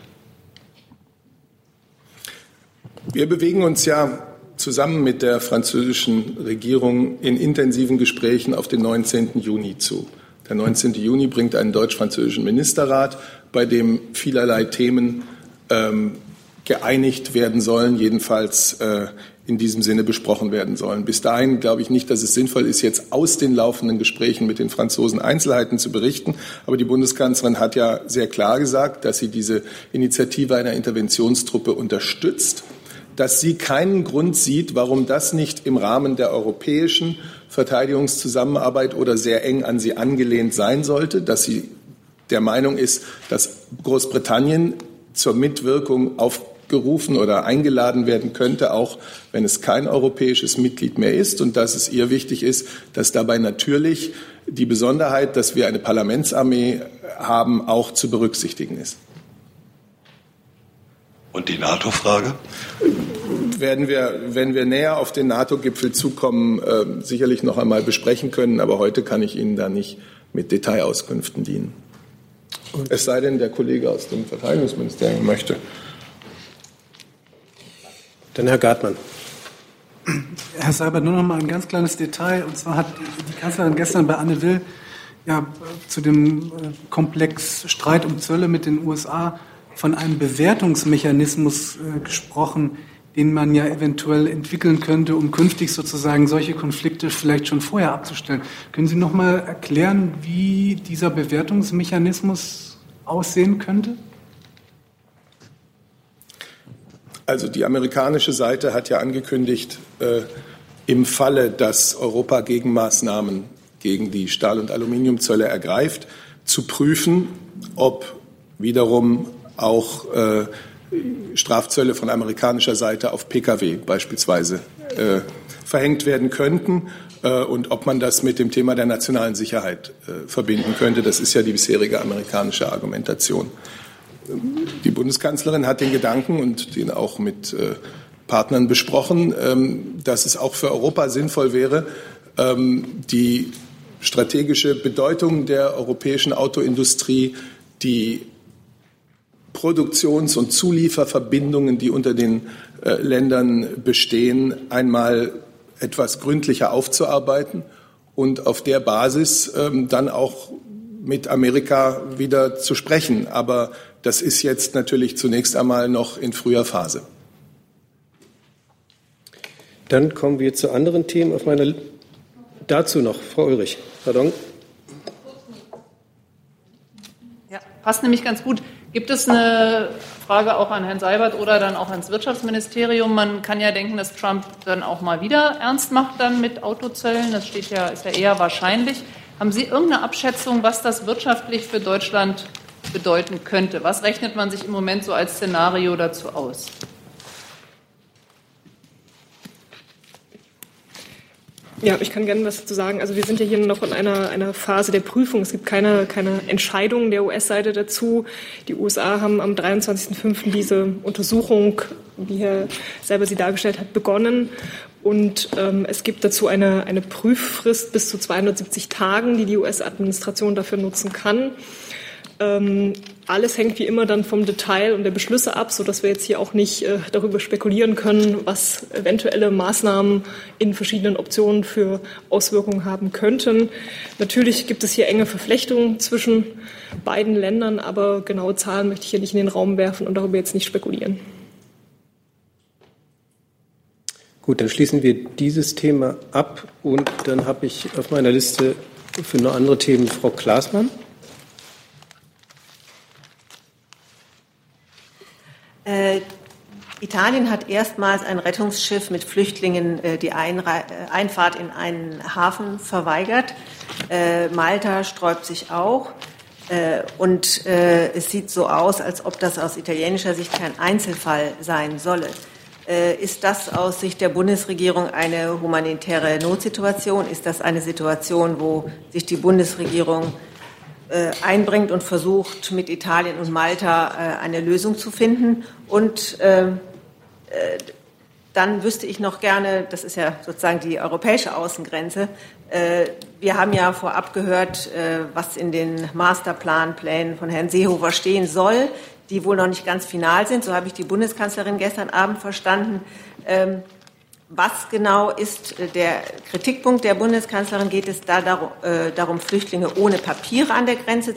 Wir bewegen uns ja zusammen mit der französischen Regierung in intensiven Gesprächen auf den 19. Juni zu. Der 19. Juni bringt einen deutsch-französischen Ministerrat, bei dem vielerlei Themen ähm, geeinigt werden sollen, jedenfalls äh, in diesem Sinne besprochen werden sollen. Bis dahin glaube ich nicht, dass es sinnvoll ist, jetzt aus den laufenden Gesprächen mit den Franzosen Einzelheiten zu berichten. Aber die Bundeskanzlerin hat ja sehr klar gesagt, dass sie diese Initiative einer Interventionstruppe unterstützt, dass sie keinen Grund sieht, warum das nicht im Rahmen der europäischen Verteidigungszusammenarbeit oder sehr eng an sie angelehnt sein sollte, dass sie der Meinung ist, dass Großbritannien zur Mitwirkung auf gerufen oder eingeladen werden könnte, auch wenn es kein europäisches Mitglied mehr ist und dass es ihr wichtig ist, dass dabei natürlich die Besonderheit, dass wir eine Parlamentsarmee haben, auch zu berücksichtigen ist. Und die NATO-Frage? Werden wir, wenn wir näher auf den NATO-Gipfel zukommen, äh, sicherlich noch einmal besprechen können. Aber heute kann ich Ihnen da nicht mit Detailauskünften dienen. Es sei denn, der Kollege aus dem Verteidigungsministerium möchte. Dann Herr Gartmann. Herr Seibert, nur noch mal ein ganz kleines Detail. Und zwar hat die Kanzlerin gestern bei Anne Will ja, zu dem äh, Komplex Streit um Zölle mit den USA von einem Bewertungsmechanismus äh, gesprochen, den man ja eventuell entwickeln könnte, um künftig sozusagen solche Konflikte vielleicht schon vorher abzustellen. Können Sie noch mal erklären, wie dieser Bewertungsmechanismus aussehen könnte? Also die amerikanische Seite hat ja angekündigt, äh, im Falle, dass Europa Gegenmaßnahmen gegen die Stahl- und Aluminiumzölle ergreift, zu prüfen, ob wiederum auch äh, Strafzölle von amerikanischer Seite auf Pkw beispielsweise äh, verhängt werden könnten äh, und ob man das mit dem Thema der nationalen Sicherheit äh, verbinden könnte. Das ist ja die bisherige amerikanische Argumentation. Die Bundeskanzlerin hat den Gedanken und den auch mit äh, Partnern besprochen, ähm, dass es auch für Europa sinnvoll wäre, ähm, die strategische Bedeutung der europäischen Autoindustrie, die Produktions- und Zulieferverbindungen, die unter den äh, Ländern bestehen, einmal etwas gründlicher aufzuarbeiten und auf der Basis ähm, dann auch mit Amerika wieder zu sprechen. Aber das ist jetzt natürlich zunächst einmal noch in früher Phase. Dann kommen wir zu anderen Themen auf meiner L Dazu noch, Frau Ulrich. Pardon. Ja, passt nämlich ganz gut. Gibt es eine Frage auch an Herrn Seibert oder dann auch ans Wirtschaftsministerium? Man kann ja denken, dass Trump dann auch mal wieder ernst macht dann mit Autozöllen. Das steht ja, ist ja eher wahrscheinlich. Haben Sie irgendeine Abschätzung, was das wirtschaftlich für Deutschland bedeuten könnte. Was rechnet man sich im Moment so als Szenario dazu aus? Ja, ich kann gerne was dazu sagen. Also wir sind ja hier noch in einer, einer Phase der Prüfung. Es gibt keine, keine Entscheidung der US-Seite dazu. Die USA haben am 23.05. diese Untersuchung, wie Herr selber sie dargestellt hat, begonnen. Und ähm, es gibt dazu eine, eine Prüffrist bis zu 270 Tagen, die die US-Administration dafür nutzen kann. Ähm, alles hängt wie immer dann vom Detail und der Beschlüsse ab, sodass wir jetzt hier auch nicht äh, darüber spekulieren können, was eventuelle Maßnahmen in verschiedenen Optionen für Auswirkungen haben könnten. Natürlich gibt es hier enge Verflechtungen zwischen beiden Ländern, aber genaue Zahlen möchte ich hier nicht in den Raum werfen und darüber jetzt nicht spekulieren. Gut, dann schließen wir dieses Thema ab und dann habe ich auf meiner Liste für noch andere Themen Frau Klaasmann. Äh, Italien hat erstmals ein Rettungsschiff mit Flüchtlingen äh, die Einre äh, Einfahrt in einen Hafen verweigert. Äh, Malta sträubt sich auch. Äh, und äh, es sieht so aus, als ob das aus italienischer Sicht kein Einzelfall sein solle. Ist das aus Sicht der Bundesregierung eine humanitäre Notsituation? Ist das eine Situation, wo sich die Bundesregierung einbringt und versucht, mit Italien und Malta eine Lösung zu finden? Und ähm, äh, dann wüsste ich noch gerne, das ist ja sozusagen die europäische Außengrenze, äh, wir haben ja vorab gehört, äh, was in den Masterplanplänen von Herrn Seehofer stehen soll, die wohl noch nicht ganz final sind. So habe ich die Bundeskanzlerin gestern Abend verstanden. Was genau ist der Kritikpunkt der Bundeskanzlerin? Geht es da darum, Flüchtlinge ohne Papiere an der Grenze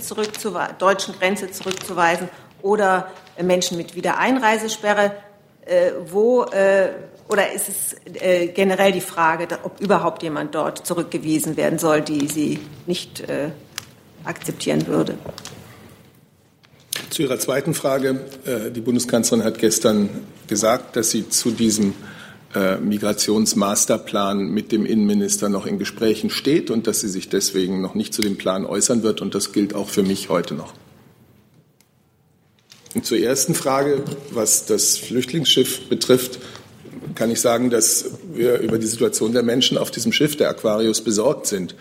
deutschen Grenze zurückzuweisen oder Menschen mit Wiedereinreisesperre? äh, wo äh, oder ist es äh, generell die Frage, ob überhaupt jemand dort zurückgewiesen werden soll, die sie nicht äh, akzeptieren würde? Zu Ihrer zweiten Frage. Äh, die Bundeskanzlerin hat gestern gesagt, dass sie zu diesem äh, Migrationsmasterplan mit dem Innenminister noch in Gesprächen steht und dass sie sich deswegen noch nicht zu dem Plan äußern wird. Und das gilt auch für mich heute noch. Und zur ersten Frage, was das Flüchtlingsschiff betrifft, kann ich sagen, dass wir über die Situation der Menschen auf diesem Schiff, der Aquarius, besorgt sind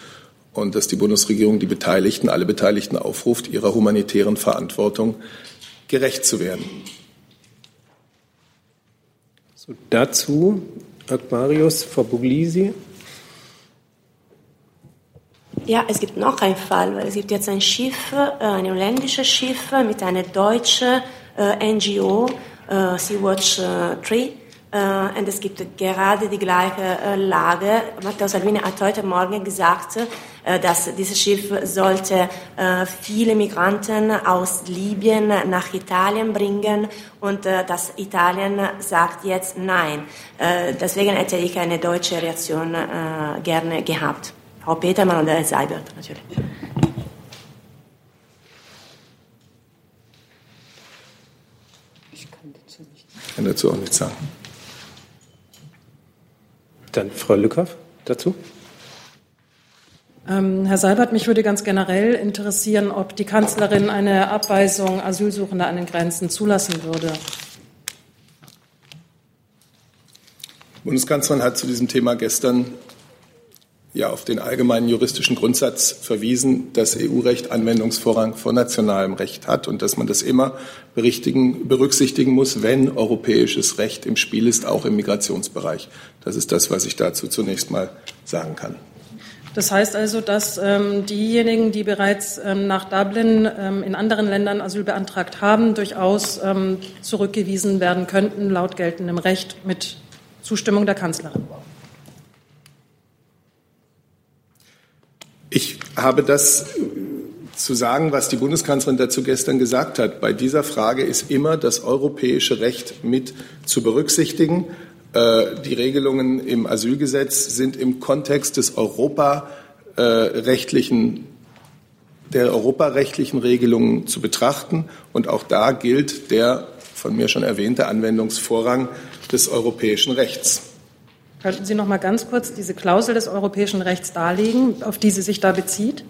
und dass die Bundesregierung die Beteiligten, alle Beteiligten aufruft, ihrer humanitären Verantwortung gerecht zu werden. So, dazu Aquarius Frau Buglisi. Ja, es gibt noch einen Fall, weil es gibt jetzt ein Schiff, äh, ein holländisches Schiff mit einer deutschen äh, NGO, äh, Sea-Watch 3. und es gibt gerade die gleiche Lage. Matteo Salvini hat heute Morgen gesagt, dass dieses Schiff sollte viele Migranten aus Libyen nach Italien bringen und dass Italien sagt jetzt nein. deswegen hätte ich eine deutsche Reaktion gerne gehabt. Frau Petermann und Herr Seibert natürlich. Ich kann dazu, nicht. Ich kann dazu auch nichts sagen. Dann Frau Lückhoff dazu. Ähm, Herr Seibert, mich würde ganz generell interessieren, ob die Kanzlerin eine Abweisung Asylsuchender an den Grenzen zulassen würde. Die Bundeskanzlerin hat zu diesem Thema gestern ja auf den allgemeinen juristischen Grundsatz verwiesen, dass EU-Recht Anwendungsvorrang vor nationalem Recht hat und dass man das immer berücksichtigen muss, wenn europäisches Recht im Spiel ist, auch im Migrationsbereich. Das ist das, was ich dazu zunächst mal sagen kann. Das heißt also, dass ähm, diejenigen, die bereits ähm, nach Dublin ähm, in anderen Ländern Asyl beantragt haben, durchaus ähm, zurückgewiesen werden könnten, laut geltendem Recht mit Zustimmung der Kanzlerin. Ich habe das zu sagen, was die Bundeskanzlerin dazu gestern gesagt hat. Bei dieser Frage ist immer das europäische Recht mit zu berücksichtigen. Äh, die Regelungen im Asylgesetz sind im Kontext des europarechtlichen der europarechtlichen Regelungen zu betrachten. Und auch da gilt der von mir schon erwähnte Anwendungsvorrang des europäischen Rechts. Könnten Sie noch mal ganz kurz diese Klausel des europäischen Rechts darlegen, auf die sie sich da bezieht?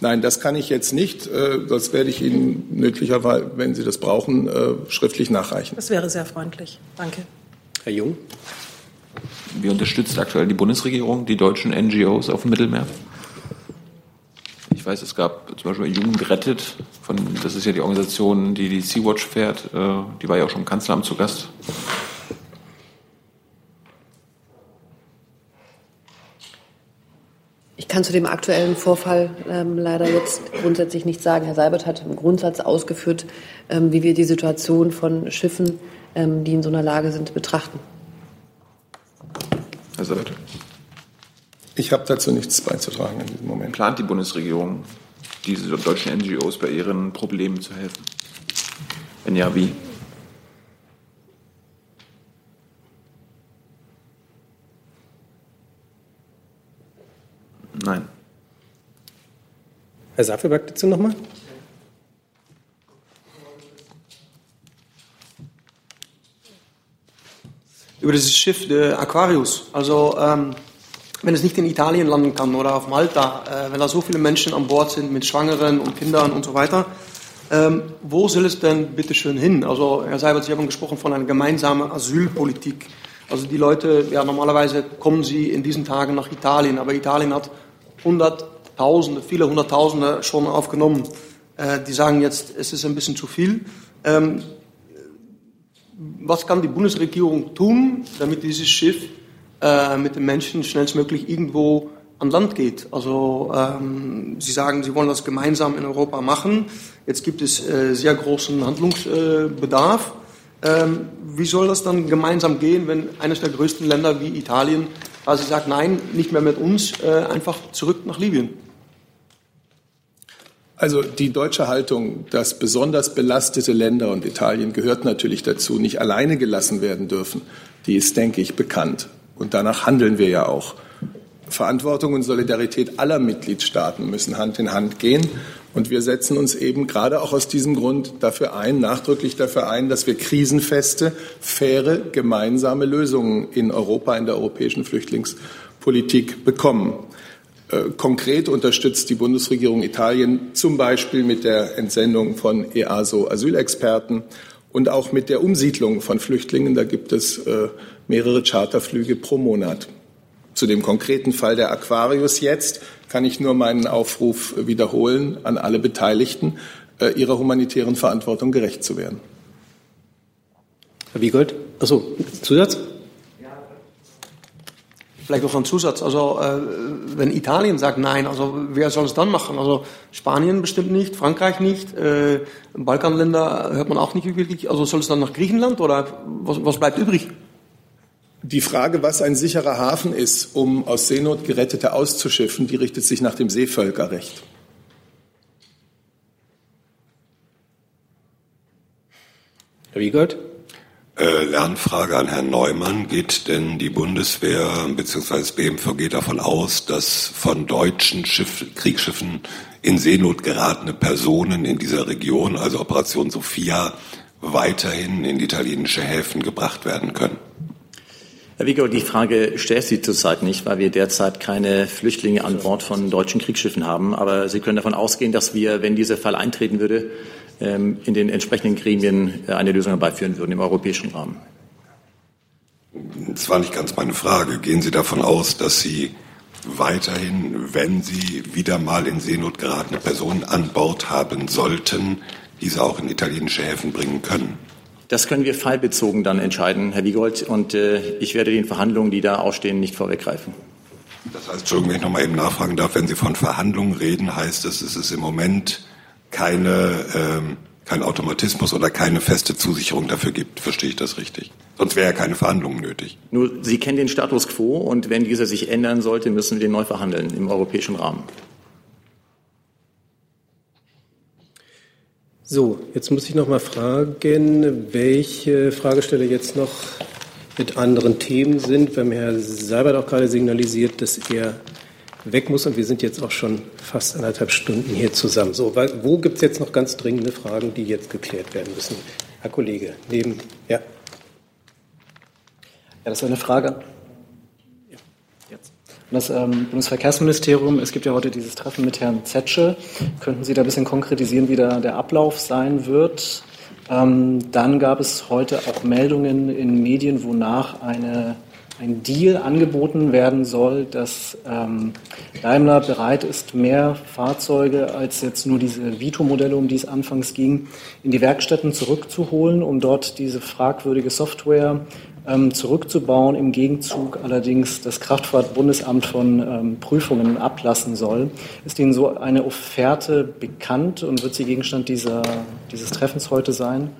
Nein, das kann ich jetzt nicht. Äh, das werde ich Ihnen möglicherweise, wenn Sie das brauchen, äh, schriftlich nachreichen. Das wäre sehr freundlich. Danke. Herr Jung. Wie unterstützt aktuell die Bundesregierung die deutschen NGOs auf dem Mittelmeer? Ich weiß, es gab zum Beispiel Jugend gerettet. Von, das ist ja die Organisation, die die Sea-Watch fährt. Äh, die war ja auch schon im Kanzleramt zu Gast. Ich kann zu dem aktuellen Vorfall ähm, leider jetzt grundsätzlich nichts sagen. Herr Seibert hat im Grundsatz ausgeführt, ähm, wie wir die Situation von Schiffen, ähm, die in so einer Lage sind, betrachten. Herr Seibert. Ich habe dazu nichts beizutragen in diesem Moment. Plant die Bundesregierung, diese deutschen NGOs bei ihren Problemen zu helfen? Wenn ja, wie? Herr Safelberg dazu nochmal. Über dieses Schiff, der Aquarius. Also, ähm, wenn es nicht in Italien landen kann oder auf Malta, äh, wenn da so viele Menschen an Bord sind mit Schwangeren und Kindern und so weiter, ähm, wo soll es denn bitte schön hin? Also, Herr Seibert, Sie haben gesprochen von einer gemeinsamen Asylpolitik. Also, die Leute, ja, normalerweise kommen sie in diesen Tagen nach Italien, aber Italien hat Hunderttausende, viele Hunderttausende schon aufgenommen. Äh, die sagen jetzt, es ist ein bisschen zu viel. Ähm, was kann die Bundesregierung tun, damit dieses Schiff äh, mit den Menschen schnellstmöglich irgendwo an Land geht? Also ähm, Sie sagen, Sie wollen das gemeinsam in Europa machen. Jetzt gibt es äh, sehr großen Handlungsbedarf. Ähm, wie soll das dann gemeinsam gehen, wenn eines der größten Länder wie Italien quasi sagt, nein, nicht mehr mit uns, äh, einfach zurück nach Libyen? Also die deutsche Haltung, dass besonders belastete Länder und Italien gehört natürlich dazu, nicht alleine gelassen werden dürfen, die ist, denke ich, bekannt. Und danach handeln wir ja auch. Verantwortung und Solidarität aller Mitgliedstaaten müssen Hand in Hand gehen. Und wir setzen uns eben gerade auch aus diesem Grund dafür ein, nachdrücklich dafür ein, dass wir krisenfeste, faire, gemeinsame Lösungen in Europa, in der europäischen Flüchtlingspolitik bekommen. Äh, konkret unterstützt die Bundesregierung Italien zum Beispiel mit der Entsendung von EASO-Asylexperten und auch mit der Umsiedlung von Flüchtlingen. Da gibt es äh, mehrere Charterflüge pro Monat. Zu dem konkreten Fall der Aquarius jetzt kann ich nur meinen Aufruf wiederholen an alle Beteiligten, äh, ihrer humanitären Verantwortung gerecht zu werden. Herr Wiegold, achso, Zusatz? Vielleicht noch ein Zusatz. Also äh, wenn Italien sagt nein, also wer soll es dann machen? Also Spanien bestimmt nicht, Frankreich nicht, äh, Balkanländer hört man auch nicht wirklich. Also soll es dann nach Griechenland oder was, was bleibt übrig? Die Frage, was ein sicherer Hafen ist, um aus Seenot Gerettete auszuschiffen, die richtet sich nach dem Seevölkerrecht. Herr Wiegold? Äh, Lernfrage an Herrn Neumann. Geht denn die Bundeswehr bzw. das BMVG davon aus, dass von deutschen Schiff, Kriegsschiffen in Seenot geratene Personen in dieser Region, also Operation Sophia, weiterhin in italienische Häfen gebracht werden können? Herr Wieger, die Frage stellt Sie zurzeit nicht, weil wir derzeit keine Flüchtlinge an Bord von deutschen Kriegsschiffen haben. Aber Sie können davon ausgehen, dass wir, wenn dieser Fall eintreten würde, in den entsprechenden Gremien äh, eine Lösung herbeiführen würden im europäischen Rahmen. Das war nicht ganz meine Frage. Gehen Sie davon aus, dass Sie weiterhin, wenn Sie wieder mal in Seenot geratene Personen an Bord haben sollten, diese auch in italienische Häfen bringen können? Das können wir fallbezogen dann entscheiden, Herr Wiegold. Und äh, ich werde den Verhandlungen, die da ausstehen, nicht vorweggreifen. Das heißt, Entschuldigung, wenn ich noch mal eben nachfragen darf, wenn Sie von Verhandlungen reden, heißt das, es ist im Moment keine, ähm, kein Automatismus oder keine feste Zusicherung dafür gibt. Verstehe ich das richtig? Sonst wäre ja keine Verhandlungen nötig. Nur, Sie kennen den Status quo und wenn dieser sich ändern sollte, müssen wir den neu verhandeln im europäischen Rahmen. So, jetzt muss ich noch mal fragen, welche Fragesteller jetzt noch mit anderen Themen sind. Wir haben Herr Seibert auch gerade signalisiert, dass er weg muss und wir sind jetzt auch schon fast anderthalb Stunden hier zusammen. So, wo gibt es jetzt noch ganz dringende Fragen, die jetzt geklärt werden müssen? Herr Kollege, neben, ja. Ja, das ist eine Frage das ähm, Bundesverkehrsministerium, es gibt ja heute dieses Treffen mit Herrn Zetsche. Könnten Sie da ein bisschen konkretisieren, wie da der Ablauf sein wird? Ähm, dann gab es heute auch Meldungen in Medien, wonach eine, ein Deal angeboten werden soll, dass ähm, Daimler bereit ist, mehr Fahrzeuge als jetzt nur diese Vito-Modelle, um die es anfangs ging, in die Werkstätten zurückzuholen, um dort diese fragwürdige Software ähm, zurückzubauen, im Gegenzug allerdings das Kraftfahrtbundesamt von ähm, Prüfungen ablassen soll. Ist Ihnen so eine Offerte bekannt und wird sie Gegenstand dieser, dieses Treffens heute sein?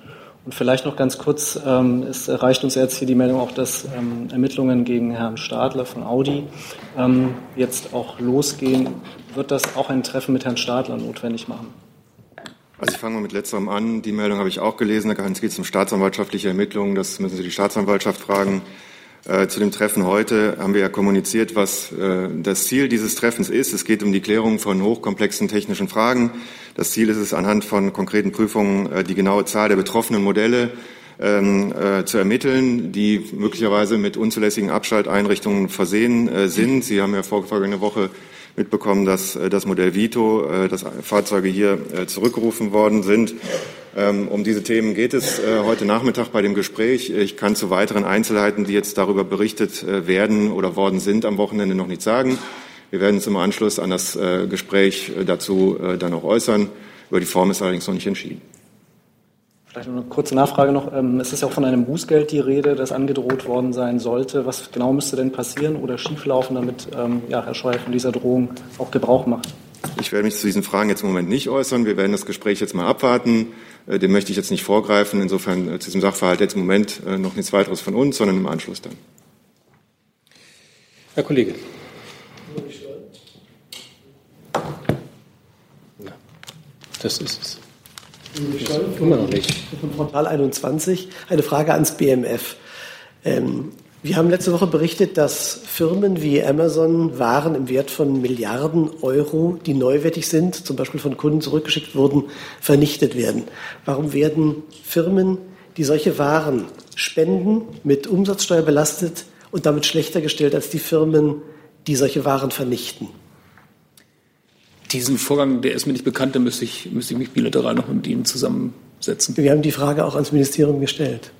Und vielleicht noch ganz kurz, ähm, es erreicht uns jetzt hier die Meldung auch, dass ähm, Ermittlungen gegen Herrn Stadler von Audi ähm, jetzt auch losgehen. Wird das auch ein Treffen mit Herrn Stadler notwendig machen? Also ich fange mal mit letzterem an. Die Meldung habe ich auch gelesen. Da geht es um staatsanwaltschaftliche Ermittlungen. Das müssen Sie die Staatsanwaltschaft fragen. Äh, zu dem Treffen heute haben wir ja kommuniziert, was äh, das Ziel dieses Treffens ist. Es geht um die Klärung von hochkomplexen technischen Fragen. Das Ziel ist es, anhand von konkreten Prüfungen äh, die genaue Zahl der betroffenen Modelle ähm, äh, zu ermitteln, die möglicherweise mit unzulässigen Abschalteinrichtungen versehen sind. Sie haben ja vorvergangene Woche mitbekommen, dass äh, das Modell Vito, äh, dass Fahrzeuge hier äh, zurückgerufen worden sind. Ähm, um diese Themen geht es heute Nachmittag bei dem Gespräch. Ich kann zu weiteren Einzelheiten, die jetzt darüber berichtet werden oder worden sind, am Wochenende noch nichts sagen. Wir werden uns im Anschluss an das Gespräch dazu dann auch äußern. Über die Form ist allerdings noch nicht entschieden. Vielleicht eine kurze Nachfrage noch. Ähm, es ist ja auch von einem Bußgeld die Rede, das angedroht worden sein sollte. Was genau müsste denn passieren oder schieflaufen, damit ähm, ja, Herr Scheuer von dieser Drohung auch Gebrauch macht? Ich werde mich zu diesen Fragen jetzt im Moment nicht äußern. Wir werden das Gespräch jetzt mal abwarten. Äh, dem möchte ich jetzt nicht vorgreifen. Insofern äh, zu diesem Sachverhalt jetzt im Moment äh, noch nichts weiteres von uns, sondern im Anschluss dann. Herr Kollege. Das ist es. Immer noch nicht. Von Portal 21 eine Frage ans BMF. Ähm, wir haben letzte Woche berichtet, dass Firmen wie Amazon Waren im Wert von Milliarden Euro, die neuwertig sind, zum Beispiel von Kunden zurückgeschickt wurden, vernichtet werden. Warum werden Firmen, die solche Waren spenden, mit Umsatzsteuer belastet und damit schlechter gestellt als die Firmen, die solche Waren vernichten? Diesen Vorgang, der ist mir nicht bekannt, da müsste ich, müsste ich mich bilateral noch mit Ihnen zusammensetzen. Wir haben die Frage auch ans Ministerium gestellt.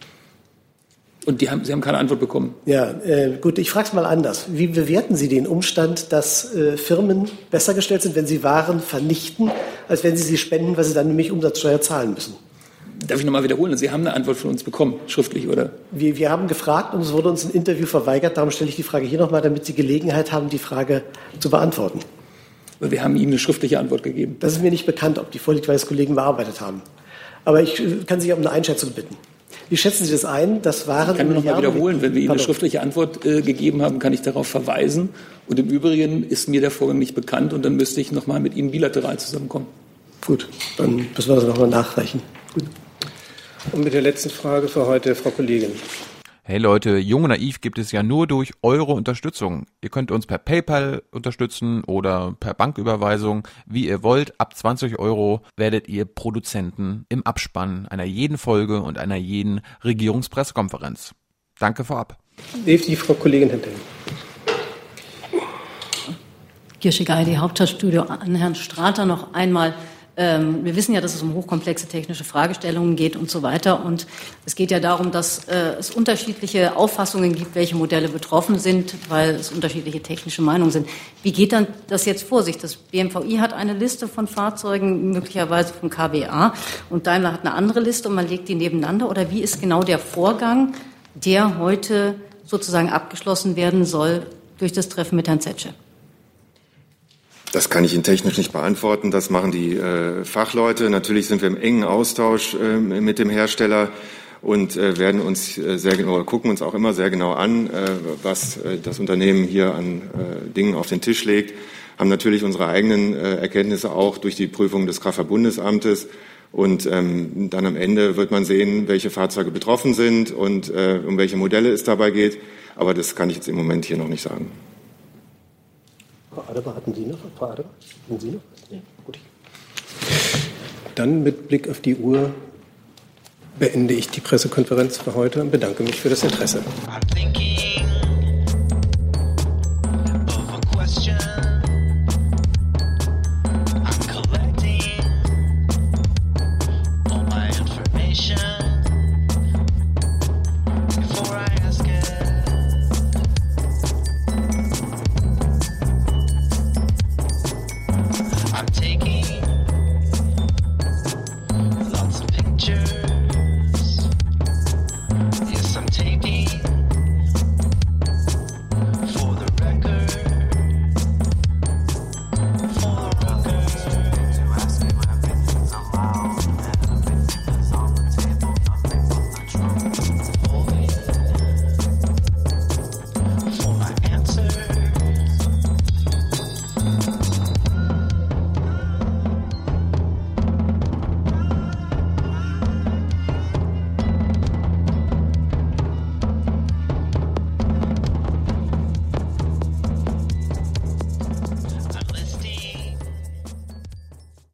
Und haben, Sie haben keine Antwort bekommen? Ja, äh, gut, ich frage es mal anders. Wie bewerten Sie den Umstand, dass äh, Firmen besser gestellt sind, wenn sie Waren vernichten, als wenn sie sie spenden, weil sie dann nämlich Umsatzsteuer zahlen müssen? Darf ich nochmal wiederholen? Sie haben eine Antwort von uns bekommen, schriftlich, oder? Wir, wir haben gefragt und es wurde uns ein Interview verweigert. Darum stelle ich die Frage hier nochmal, damit Sie Gelegenheit haben, die Frage zu beantworten. Wir haben Ihnen eine schriftliche Antwort gegeben. Das ist mir nicht bekannt, ob die vorliegt, weil es Kollegen bearbeitet haben. Aber ich äh, kann Sie um eine Einschätzung bitten. Wie schätzen Sie das ein? Das waren ich kann nur noch mal wiederholen. Wenn wir Ihnen eine schriftliche Antwort äh, gegeben haben, kann ich darauf verweisen. Und im Übrigen ist mir der Vorgang nicht bekannt und dann müsste ich noch mal mit Ihnen bilateral zusammenkommen. Gut, dann müssen wir das noch mal nachreichen. Gut. Und mit der letzten Frage für heute, Frau Kollegin. Hey Leute, Jung und Naiv gibt es ja nur durch eure Unterstützung. Ihr könnt uns per PayPal unterstützen oder per Banküberweisung, wie ihr wollt. Ab 20 Euro werdet ihr Produzenten im Abspann einer jeden Folge und einer jeden Regierungspressekonferenz. Danke vorab. Die Frau Kollegin Hentel. Kirsche Geidi, Hauptstadtstudio an Herrn Strater noch einmal. Ähm, wir wissen ja, dass es um hochkomplexe technische Fragestellungen geht und so weiter. Und es geht ja darum, dass äh, es unterschiedliche Auffassungen gibt, welche Modelle betroffen sind, weil es unterschiedliche technische Meinungen sind. Wie geht dann das jetzt vor sich? Das BMVI hat eine Liste von Fahrzeugen, möglicherweise vom KBA, und Daimler hat eine andere Liste und man legt die nebeneinander. Oder wie ist genau der Vorgang, der heute sozusagen abgeschlossen werden soll durch das Treffen mit Herrn Zetsche? Das kann ich Ihnen technisch nicht beantworten. Das machen die äh, Fachleute. Natürlich sind wir im engen Austausch äh, mit dem Hersteller und äh, werden uns äh, sehr genau gucken uns auch immer sehr genau an, äh, was äh, das Unternehmen hier an Dingen auf den Tisch legt. Haben natürlich unsere eigenen Erkenntnisse auch durch die Prüfung des Kraftfahrtbundesamtes. Und ähm, dann am Ende wird man sehen, welche Fahrzeuge betroffen sind und um welche Modelle es dabei geht. Aber das kann ich jetzt im Moment hier noch nicht sagen. Frau Adebar, hatten Sie noch? Frau Adebar, hatten Sie noch? Nee, gut. Dann mit Blick auf die Uhr beende ich die Pressekonferenz für heute und bedanke mich für das Interesse.